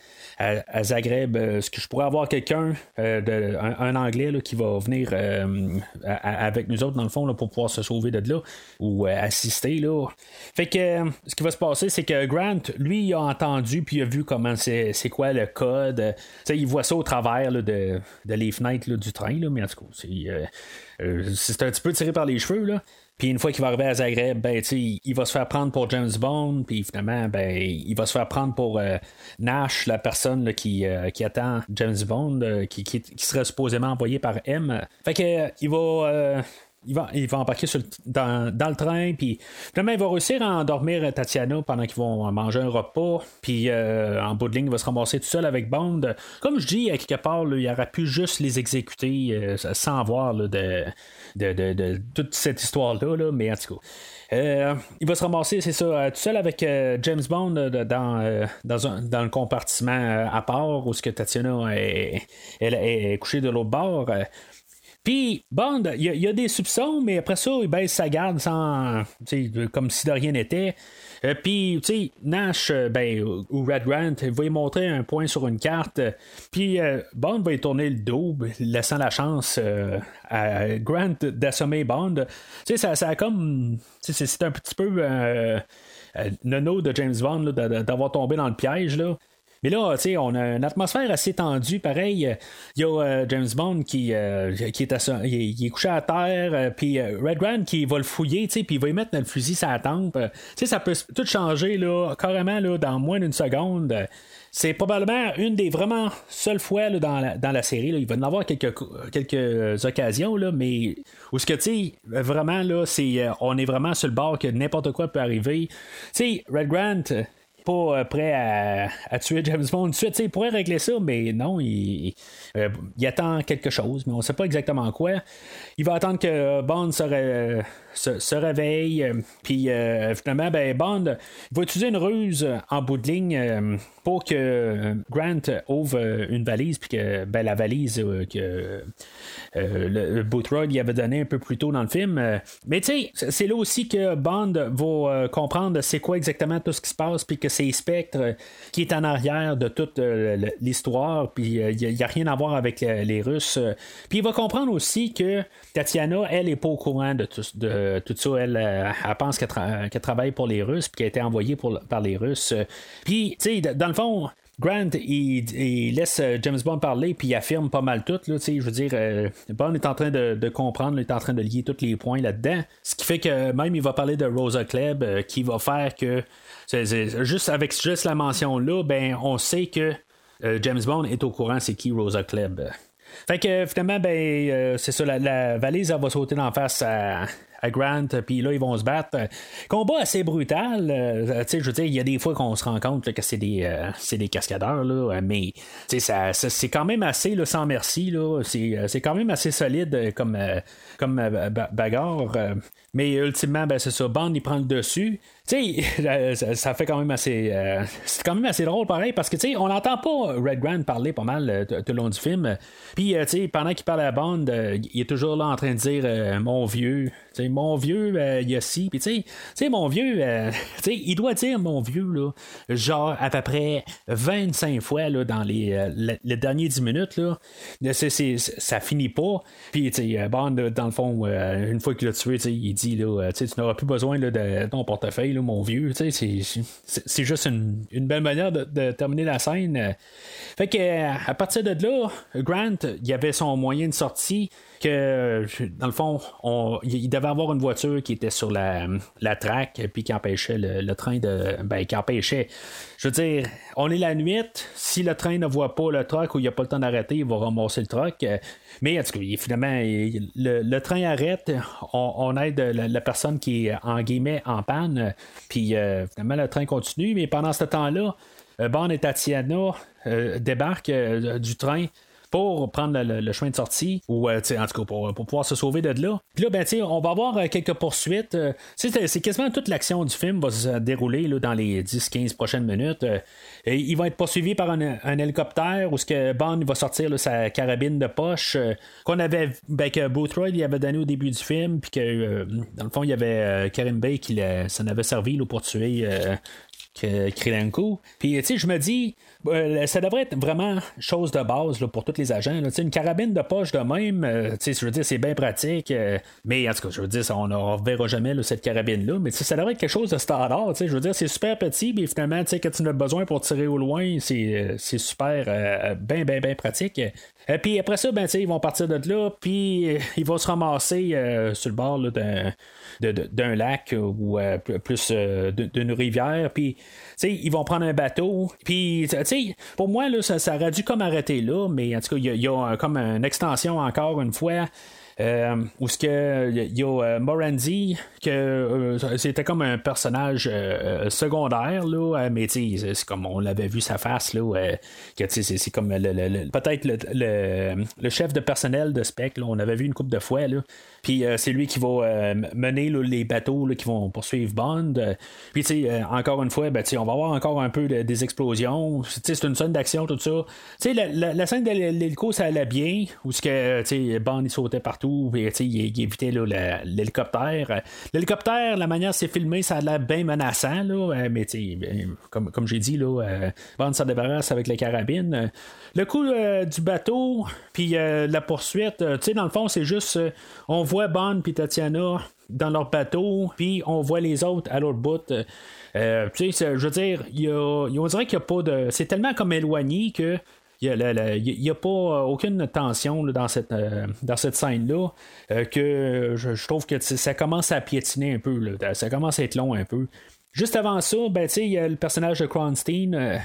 Zagreb, euh, est-ce que je pourrais avoir quelqu'un, euh, un, Anglais qui va venir euh, avec nous autres, dans le fond, pour pouvoir se sauver de là ou assister. Là? Fait que ce qui va se passer, c'est que Grant, lui, il a entendu puis il a vu comment c'est, quoi le code. il voit ça au travers de, les fenêtres du train, là, mais en tout cas, c'est, c'est un petit peu tiré par les cheveux. Là. Puis une fois qu'il va arriver à Zagreb, ben, il va se faire prendre pour James Bond, puis finalement, ben, il va se faire prendre pour euh, Nash, la personne qui, euh, qui, attend James Bond, euh, qui, qui, serait supposément envoyé par M. Fait que il va il va, il va embarquer dans, le train, puis finalement, il va réussir à endormir Tatiana pendant qu'ils vont manger un repas, puis en bout de ligne, il va se ramasser tout seul avec Bond. Comme je dis, quelque part, il aurait pu juste les exécuter sans voir de de, toute cette histoire-là, mais en tout cas. Euh, il va se ramasser, c'est ça, euh, tout seul avec euh, James Bond dans, dans, le compartiment à part où ce que Tatiana est, est couchée de l'autre bord. Puis Bond, il y, a des soupçons, mais après ça, il baisse sa garde sans, comme si de rien n'était. Euh, puis, tu sais, Nash euh, ben, ou Red Grant va lui montrer un point sur une carte. Puis euh, Bond va y tourner le dos, laissant la chance à Grant d'assommer Bond. Tu sais, ça, a comme. C'est un petit peu. nono de James Bond d'avoir tombé dans le piège. Là. Mais là, tu on a une atmosphère assez tendue. Pareil, il y a euh, James Bond qui, euh, qui est, il est, couché à terre, euh, puis Red Grant qui va le fouiller, tu puis il va y mettre le fusil sa tempe. Tu ça peut tout changer, là, carrément, là, dans moins d'une seconde. C'est probablement une des vraiment seules fois là, dans, la, dans la série. Là, il va en avoir quelques, quelques occasions, là, mais où ce que tu sais, vraiment, là, c'est, on est vraiment sur le bord que n'importe quoi peut arriver. Tu sais, Red Grant, pas euh, prêt à, tuer James Bond tout de suite. il pourrait régler ça, mais non, il, euh, attend quelque chose, mais on ne sait pas exactement quoi. Il va attendre que Bond se, se, réveille, puis euh, finalement, ben, Bond va utiliser une ruse en bout de ligne pour que Grant ouvre une valise, puis que ben, la valise que le, Boothroyd y avait donné un peu plus tôt dans le film. mais tu sais, c'est là aussi que Bond va comprendre c'est quoi exactement tout ce qui se passe, puis que c'est Spectre qui est en arrière de toute l'histoire, puis il n'y a, rien à voir avec les Russes. Puis il va comprendre aussi que Tatiana, elle, est pas au courant de tout, de, tout ça. Elle, elle pense qu'elle, travaille pour les Russes, puis qu'elle a été envoyée par les Russes. Puis, tu sais, dans le fond, Grant, il, laisse James Bond parler, puis il affirme pas mal tout. Là, je veux dire, euh, Bond est en train de, comprendre, il est en train de lier tous les points là-dedans. Ce qui fait que même il va parler de Rosa Klebb, euh, qui va faire que, juste avec juste la mention là, ben, on sait que euh, James Bond est au courant c'est qui Rosa Klebb. Fait que finalement, ben, euh, c'est ça, la, valise elle va sauter en face à, à Grant, puis là, ils vont se battre. Combat assez brutal. sais, je veux dire, il y a des fois qu'on se rend compte que c'est des, des cascadeurs, là, mais ça, c'est quand même assez sans merci. C'est, quand même assez solide comme, comme bagarre. mais ultimement, ben, c'est ça. Bond, il prend le dessus. Tu *laughs* ça, fait quand même assez. Euh, c'est quand même assez drôle, pareil, parce que, on n'entend pas Red Grant parler pas mal euh, tout le long du film. Puis, euh, pendant qu'il parle à bande, il est toujours là en train de dire mon vieux. Mon vieux, il y a. Puis, tu sais, mon vieux, sais, il doit dire mon vieux, là, genre à peu près 25 fois là, dans les, les, derniers 10 minutes. Là. C'est, ça finit pas. Puis, tu Bond, dans le fond, une fois qu'il l'a tué, il dit, là, tu n'auras plus besoin de ton portefeuille mon vieux. C'est juste une, belle manière de, terminer la scène. Fait que à partir de là, Grant, il avait son moyen de sortie que dans le fond, il devait avoir une voiture qui était sur la, la track puis qui empêchait le, train de. Ben, qui empêchait. Je veux dire, on est la nuit, si le train ne voit pas le truck ou il n'y a pas le temps d'arrêter, il va ramasser le truck. Mais en tout cas, finalement, le, train arrête, on, aide la, personne qui est en guillemets en panne, puis euh, finalement le train continue, mais pendant ce temps-là, euh, Bond et Tatiana euh, débarquent du train pour prendre le, chemin de sortie, ou en tout cas pour, pouvoir se sauver de là. Puis là, ben, on va avoir quelques poursuites. c'est quasiment toute l'action du film va se dérouler là, dans les 10-15 prochaines minutes. Et il va être poursuivi par un, hélicoptère où ce que Bond va sortir sa carabine de poche qu'on avait ben, que Boothroyd il avait donné au début du film puis que dans le fond il y avait Karim Bey qui s'en avait servi pour tuer Krilenko. Puis, tu sais, je me dis, euh, ça devrait être vraiment chose de base pour tous les agents. Une carabine de poche de même, euh, je veux dire, c'est bien pratique. Euh, mais en tout cas, je veux dire, on ne verra jamais cette carabine-là. Mais ça devrait être quelque chose de standard. Je veux dire, c'est super petit, mais finalement, quand tu en as besoin pour tirer au loin, c'est super, bien, bien, bien pratique. puis après ça, ben, ils vont partir de là, puis ils vont se ramasser sur le bord d'un d'un lac ou euh, plus euh, d'une rivière. Puis, ils vont prendre un bateau. Puis, pour moi, là, ça, ça, aurait dû comme arrêter là, mais en tout cas, il y, a, comme une extension encore une fois. Euh, où ce que il y a euh, Morandi que euh, c'était comme un personnage secondaire là, mais c'est comme on l'avait vu sa face là, que c'est comme le, peut-être le, le, chef de personnel de Spec. Là, on avait vu une coupe de fois là. Puis c'est lui qui va mener les bateaux qui vont poursuivre Bond. Puis encore une fois, ben, on va avoir encore un peu des explosions. C'est une scène d'action, tout ça. La, la, la, scène de l'hélico, ça allait bien. Où ce que Bond il sautait partout il, évitait l'hélicoptère. L'hélicoptère, la manière c'est filmé, ça a l'air bien menaçant, euh, mais ben, comme, j'ai dit, là, euh, Bond s'en débarrasse avec les carabines. Le coup euh, du bateau, puis la poursuite, dans le fond, c'est juste, on voit Bond et Tatiana dans leur bateau, puis on voit les autres à l'autre bout. je veux dire, on dirait qu'il n'y a pas de. C'est tellement comme éloigné que il n'y a, pas euh, aucune tension dans cette, euh, cette scène-là euh, que je, trouve que ça commence à piétiner un peu. ça commence à être long un peu. Juste avant ça, ben, il y a le personnage de Kronstein.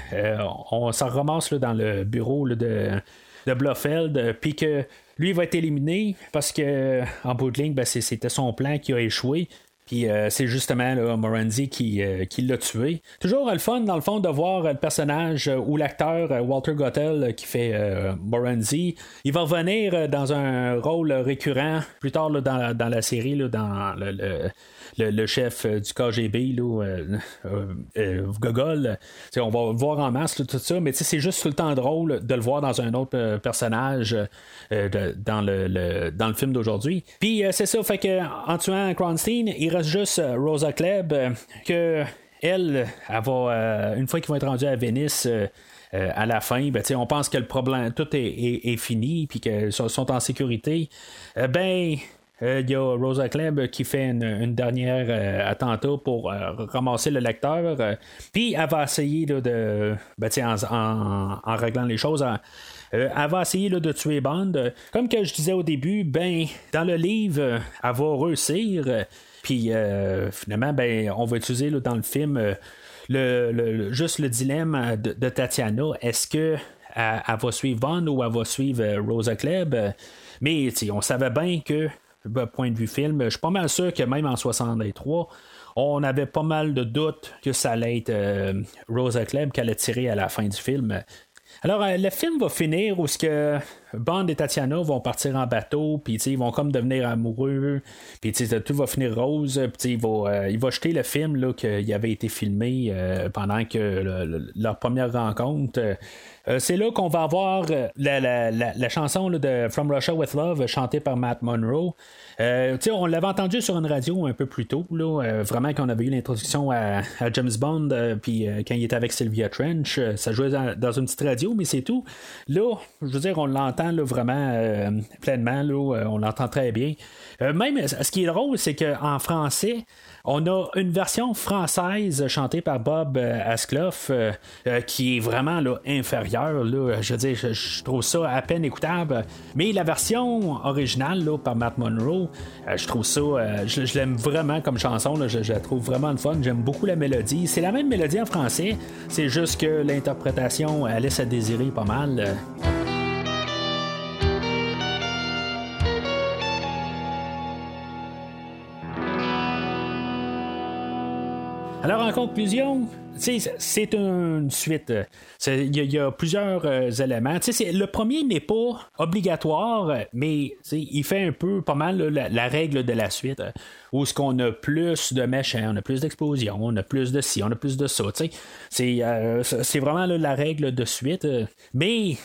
on s'en ramasse dans le bureau de, de Blofeld, puis que lui va être éliminé parce que en bout de ligne, ben, c'était son plan qui a échoué. Puis euh, c'est justement là, Moranzi qui, euh, qui l'a tué. Toujours le fun, dans le fond, de voir le personnage euh, ou l'acteur Walter Gottel qui fait Moranzi. Il va revenir dans un rôle récurrent plus tard dans, dans, la série, là, dans le, chef euh, du KGB, là, euh, euh, Gogol. on va le voir en masse, tout ça, mais c'est juste tout le temps drôle de le voir dans un autre personnage dans, le, dans le film d'aujourd'hui. Puis c'est ça, fait que en tuant Kronstein, il reste juste Rosa Klebb, que elle, va, une fois qu'ils vont être rendus à Venise, à la fin, ben, on pense que le problème, tout est, fini, puis qu'ils sont en sécurité. ben, il y a Rosa Klebb qui fait une, dernière euh, attentat pour euh, ramasser le lecteur. Puis elle va essayer de. Ben, en, en, réglant les choses. elle va essayer de tuer Bond. Comme que je disais au début, ben dans le livre, elle va réussir. Puis finalement, ben, on va utiliser dans le film juste le dilemme de, Tatiana. Est-ce que elle, va suivre Bond ou elle va suivre Rosa Klebb? Mais on savait bien que point de vue film. Je suis pas mal sûr que même en 63, on avait pas mal de doutes que ça allait être Rosa Klebb qui allait tirer à la fin du film. Alors, le film va finir où ce que Bond et Tatiana vont partir en bateau, puis ils vont comme devenir amoureux, puis tout va finir rose, puis il va, euh, il jeter le film qui avait été filmé euh, pendant que leur première rencontre. Euh, c'est là qu'on va avoir la, chanson de From Russia with Love chantée par Matt Monroe. on l'avait entendu sur une radio un peu plus tôt, là, vraiment quand on avait eu l'introduction à, James Bond, puis quand il était avec Sylvia Trench, ça jouait dans, dans, une petite radio, mais c'est tout. Là, je veux dire, on l'entend vraiment euh, pleinement. Euh, on l'entend très bien. Euh, même ce qui est drôle, c'est qu'en français, on a une version française chantée par Bob Askloff qui est vraiment là, inférieure. Je veux dire, je, trouve ça à peine écoutable. Mais la version originale par Matt Monroe, je trouve ça, je, l'aime vraiment comme chanson. Je, la trouve vraiment le fun. J'aime beaucoup la mélodie. C'est la même mélodie en français. C'est juste que l'interprétation, elle laisse à désirer pas mal. Alors, en conclusion, c'est une suite. Il y, a plusieurs euh, éléments. Le premier n'est pas obligatoire, mais il fait un peu pas mal la, règle de la suite. Où ce qu'on a plus de méchants, on a plus d'explosions, on a plus de ci, on a plus de ça. Euh, c'est vraiment la règle de suite. Mais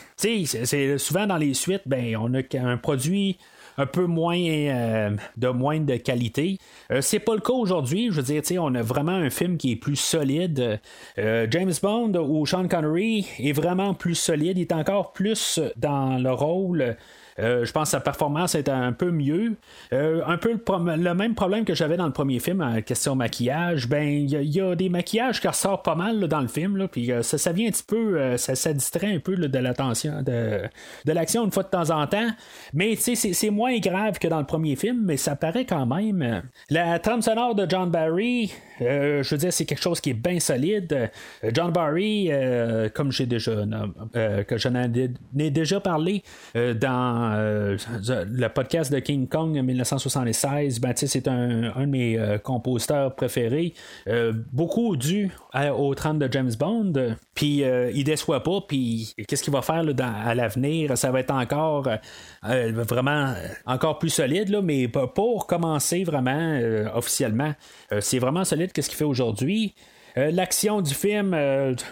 souvent dans les suites, ben, on a un produit un peu moins euh, de moins de qualité. Euh, c'est pas le cas aujourd'hui. Je veux dire, on a vraiment un film qui est plus solide. Euh, James Bond ou Sean Connery est vraiment plus solide. Il est encore plus dans le rôle. Euh, je pense que sa performance est un peu mieux. Euh, un peu le, même problème que j'avais dans le premier film en question maquillage. Ben, il y, a des maquillages qui ressortent pas mal dans le film, puis euh, ça, vient un petit peu, ça, distrait un peu de l'attention, de, l'action une fois de temps en temps. Mais c'est moins grave que dans le premier film, mais ça paraît quand même. La trame sonore de John Barry, je veux dire, c'est quelque chose qui est bien solide. John Barry, comme j'ai déjà, que j'en ai déjà parlé dans euh, le podcast de King Kong 1976, ben, c'est un, de mes euh, compositeurs préférés. Euh, beaucoup dû au 30 de James Bond. Puis il déçoit pas. Puis qu'est-ce qu'il va faire à l'avenir? Ça va être encore vraiment encore plus solide, là, mais pour commencer vraiment officiellement, c'est vraiment solide qu'est-ce qu'il fait aujourd'hui. L'action du film,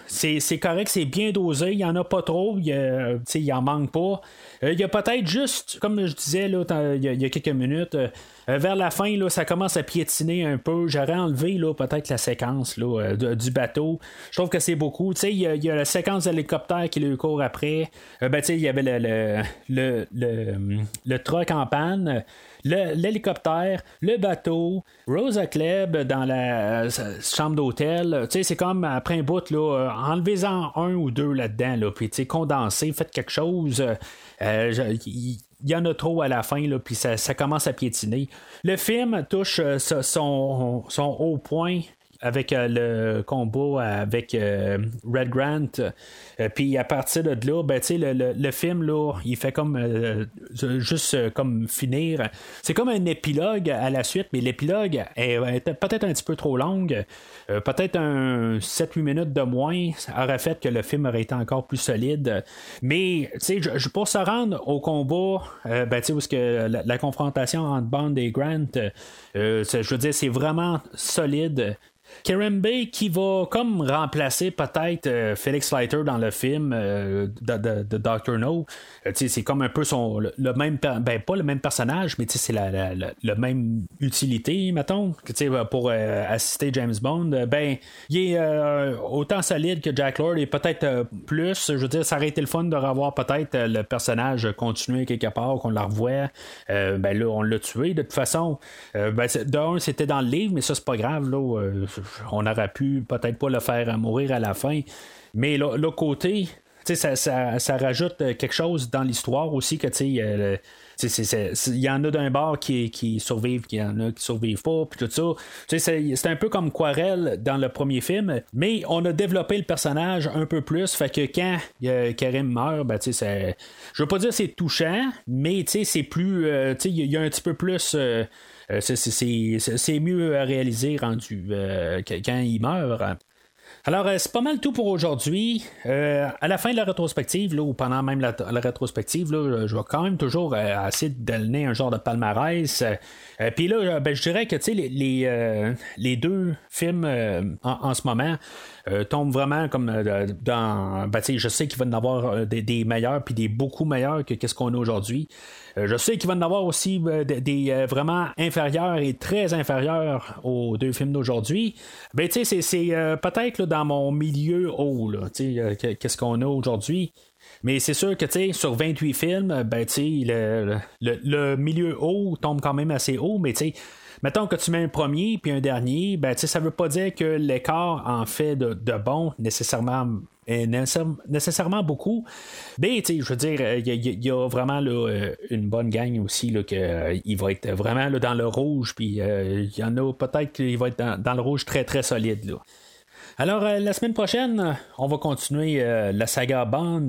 c'est correct, c'est bien dosé, il n'y en a pas trop, il, il en manque pas. Euh, il y a peut-être juste, comme je disais il, y a, quelques minutes, euh, euh, vers la fin, là, ça commence à piétiner un peu. J'aurais enlevé peut-être la séquence là, du bateau. Je trouve que c'est beaucoup. Il y a la séquence d'hélicoptère qui lui court après. ben, il y avait le, le, le, le, le truck en panne l'hélicoptère, le, bateau, Rosa Klebb dans la chambre d'hôtel. C'est comme après un bout, là, enlevez-en un ou deux là-dedans, là, puis condensez, faites quelque chose. Euh, il y en a trop à la fin, là, puis ça, commence à piétiner. Le film touche euh, son haut point avec euh, le combat avec Red Grant. Puis à partir de là, ben, le, le, film, là, il fait comme juste comme finir. C'est comme un épilogue à la suite, mais l'épilogue est, peut-être un petit peu trop longue. Euh, peut-être un 7-8 minutes de moins aurait fait que le film aurait été encore plus solide. Mais, pour se rendre au combat, euh, ben, sais, que la, confrontation entre Bond et Grant, euh, je veux dire, c'est vraiment solide. Karen Bay qui va comme remplacer peut-être euh, Felix Leiter dans le film euh, de, de, Doctor No. Euh, c'est comme un peu son le, même ben pas le même personnage, mais c'est la, la, même utilité, mettons, pour assister James Bond. ben il est autant solide que Jack Lord et peut-être plus. Je veux dire, ça aurait été le fun de revoir peut-être le personnage continuer quelque part, qu'on la revoit. ben là, on l'a tué de toute façon. ben, d'un, c'était dans le livre, mais ça c'est pas grave là on aurait pu peut-être pas le faire mourir à la fin. Mais l'autre côté, ça, ça, ça, rajoute quelque chose dans l'histoire aussi que tu sais il y en a d'un bord qui, qui survivent, il y en a qui survivent pas, puis tout ça. C'est un peu comme Quarel dans le premier film, mais on a développé le personnage un peu plus, fait que quand Karim meurt, ben, je veux pas dire c'est touchant, mais c'est plus. Euh, il y, a un petit peu plus. Euh, euh, c'est mieux réalisé rendu quand il meurt. Alors, euh, c'est pas mal tout pour aujourd'hui. Euh, à la fin de la rétrospective, ou pendant même la, rétrospective, je vais quand même toujours euh, essayer de donner un genre de palmarès. Puis là, ben, je dirais que les, les, les, deux films en, ce moment tombent vraiment comme dans. Ben, je sais qu'il va y en avoir des, meilleurs, puis des beaucoup meilleurs que ce qu'on a aujourd'hui. Je sais qu'il va en avoir aussi des, vraiment inférieurs et très inférieurs aux deux films d'aujourd'hui. Ben, tu sais, c'est peut-être dans mon milieu haut, euh, qu'est-ce qu'on a aujourd'hui. Mais c'est sûr que sur 28 films, ben, le, le, le, milieu haut tombe quand même assez haut, mais mettons que tu mets un premier puis un dernier, ben, ça veut pas dire que l'écart en fait de, bon nécessairement nécessairement beaucoup. Mais je veux dire, il y, a vraiment euh, une bonne gang aussi là, que, euh, il va être vraiment dans le rouge, puis il y en a peut-être qu'il va être dans, le rouge très très solide. Là. Alors, euh, la semaine prochaine, on va continuer euh, la saga Bond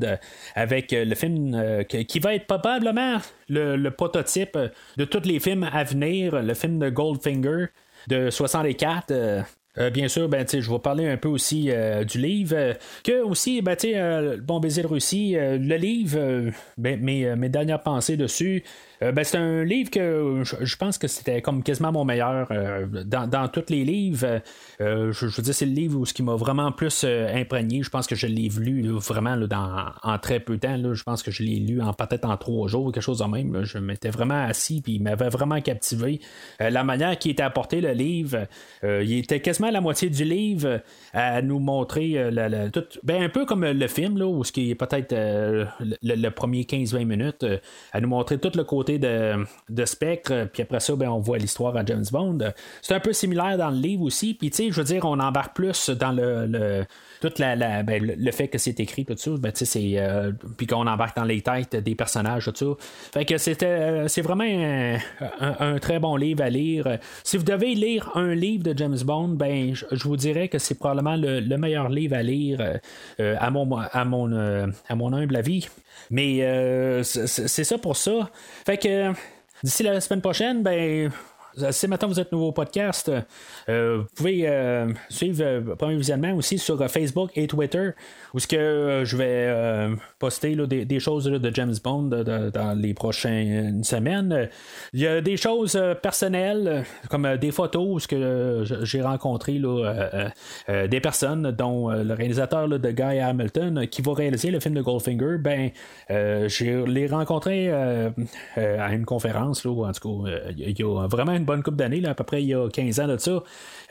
avec euh, le film qui va être probablement le, prototype de tous les films à venir, le film de Goldfinger de 64. Bien sûr, ben, je vais parler un peu aussi du livre. que aussi, ben, Bon baiser de Russie, le livre, ben, mes, mes, dernières pensées dessus. Euh, ben, c'est un livre que je, pense que c'était comme quasiment mon meilleur euh, dans, tous les livres. Euh, je, veux dire, c'est le livre où ce qui m'a vraiment plus imprégné. Je pense que je l'ai lu vraiment dans, en très peu de temps. je pense que je l'ai lu en peut-être en trois jours, quelque chose de même. Je m'étais vraiment assis puis il m'avait vraiment captivé. la manière qui était apporté le livre, il était quasiment la moitié du livre à nous montrer tout, ben, un peu comme le film, là, où ce qui est peut-être le, premier 15-20 minutes, à nous montrer tout le côté de, Spectre, puis après ça, ben, on voit l'histoire à James Bond. C'est un peu similaire dans le livre aussi, puis tu sais, je veux dire, on embarque plus dans le, tout la, ben, le fait que c'est écrit, tout ça, ben, c'est, euh, puis qu'on embarque dans les têtes des personnages, tout ça. Fait que c'était, euh, c'est vraiment un, très bon livre à lire. Si vous devez lire un livre de James Bond, ben, je, vous dirais que c'est probablement le, meilleur livre à lire euh, à, mon, à, mon, à mon humble avis. Mais c'est ça pour ça. Fait que d'ici la semaine prochaine, ben si maintenant vous êtes nouveau au podcast, euh, vous pouvez euh, suivre le premier visionnement aussi sur Facebook et Twitter, où euh, je vais poster des, choses de James Bond dans les prochaines semaines. Il y a des choses personnelles, comme des photos, que j'ai rencontré des personnes, dont le réalisateur de Guy Hamilton, qui va réaliser le film de Goldfinger. Ben, je l'ai rencontré à une conférence, là, en tout cas, il y a vraiment une bonne coupe d'années, à peu près il y a 15 ans de ça.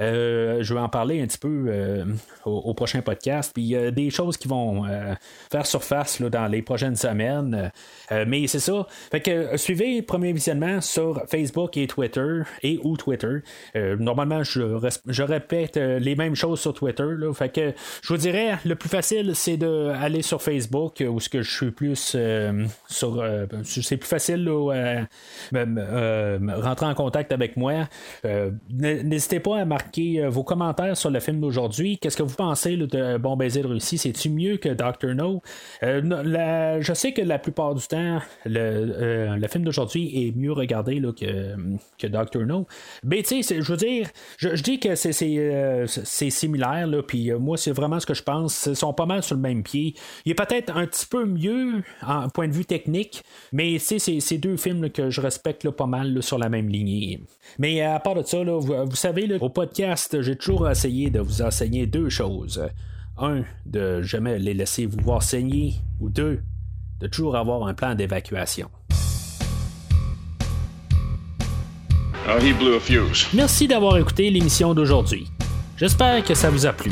Euh, je vais en parler un petit peu euh, au, prochain podcast. Puis il y a des choses qui vont euh, faire surface là, dans les prochaines semaines. mais c'est ça. Fait que suivez premier visionnement sur Facebook et Twitter et ou Twitter. normalement, je, répète les mêmes choses sur Twitter. Là, fait que je vous dirais, le plus facile, c'est d'aller sur Facebook où ce que je suis plus sur. c'est plus facile là, rentrer en contact avec moi. N'hésitez pas à marquer euh, vos commentaires sur le film d'aujourd'hui. Qu'est-ce que vous pensez de Bon baiser de Russie? C'est-tu mieux que Doctor No? Euh, je sais que la plupart du temps, le, euh, film d'aujourd'hui est mieux regardé que, que Doctor No. Mais tu sais, je veux dire, je, dis que c'est, c'est, similaire, puis moi, c'est vraiment ce que je pense. Ils sont pas mal sur le même pied. Il est peut-être un petit peu mieux en point de vue technique, mais c'est, deux films que je respecte pas mal sur la même lignée. Mais à part de ça, vous, vous, savez, au podcast, j'ai toujours essayé de vous enseigner deux choses. Un, de jamais les laisser vous voir saigner, ou deux, de toujours avoir un plan d'évacuation. Oh, Merci d'avoir écouté l'émission d'aujourd'hui. J'espère que ça vous a plu.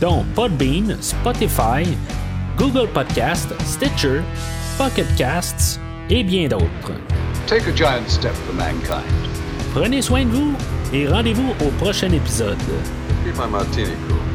dont Podbean, Spotify, Google Podcast, Stitcher, Pocket Casts et bien d'autres. Take a giant step for mankind. Prenez soin de vous et rendez-vous au prochain épisode. Keep my martini cool.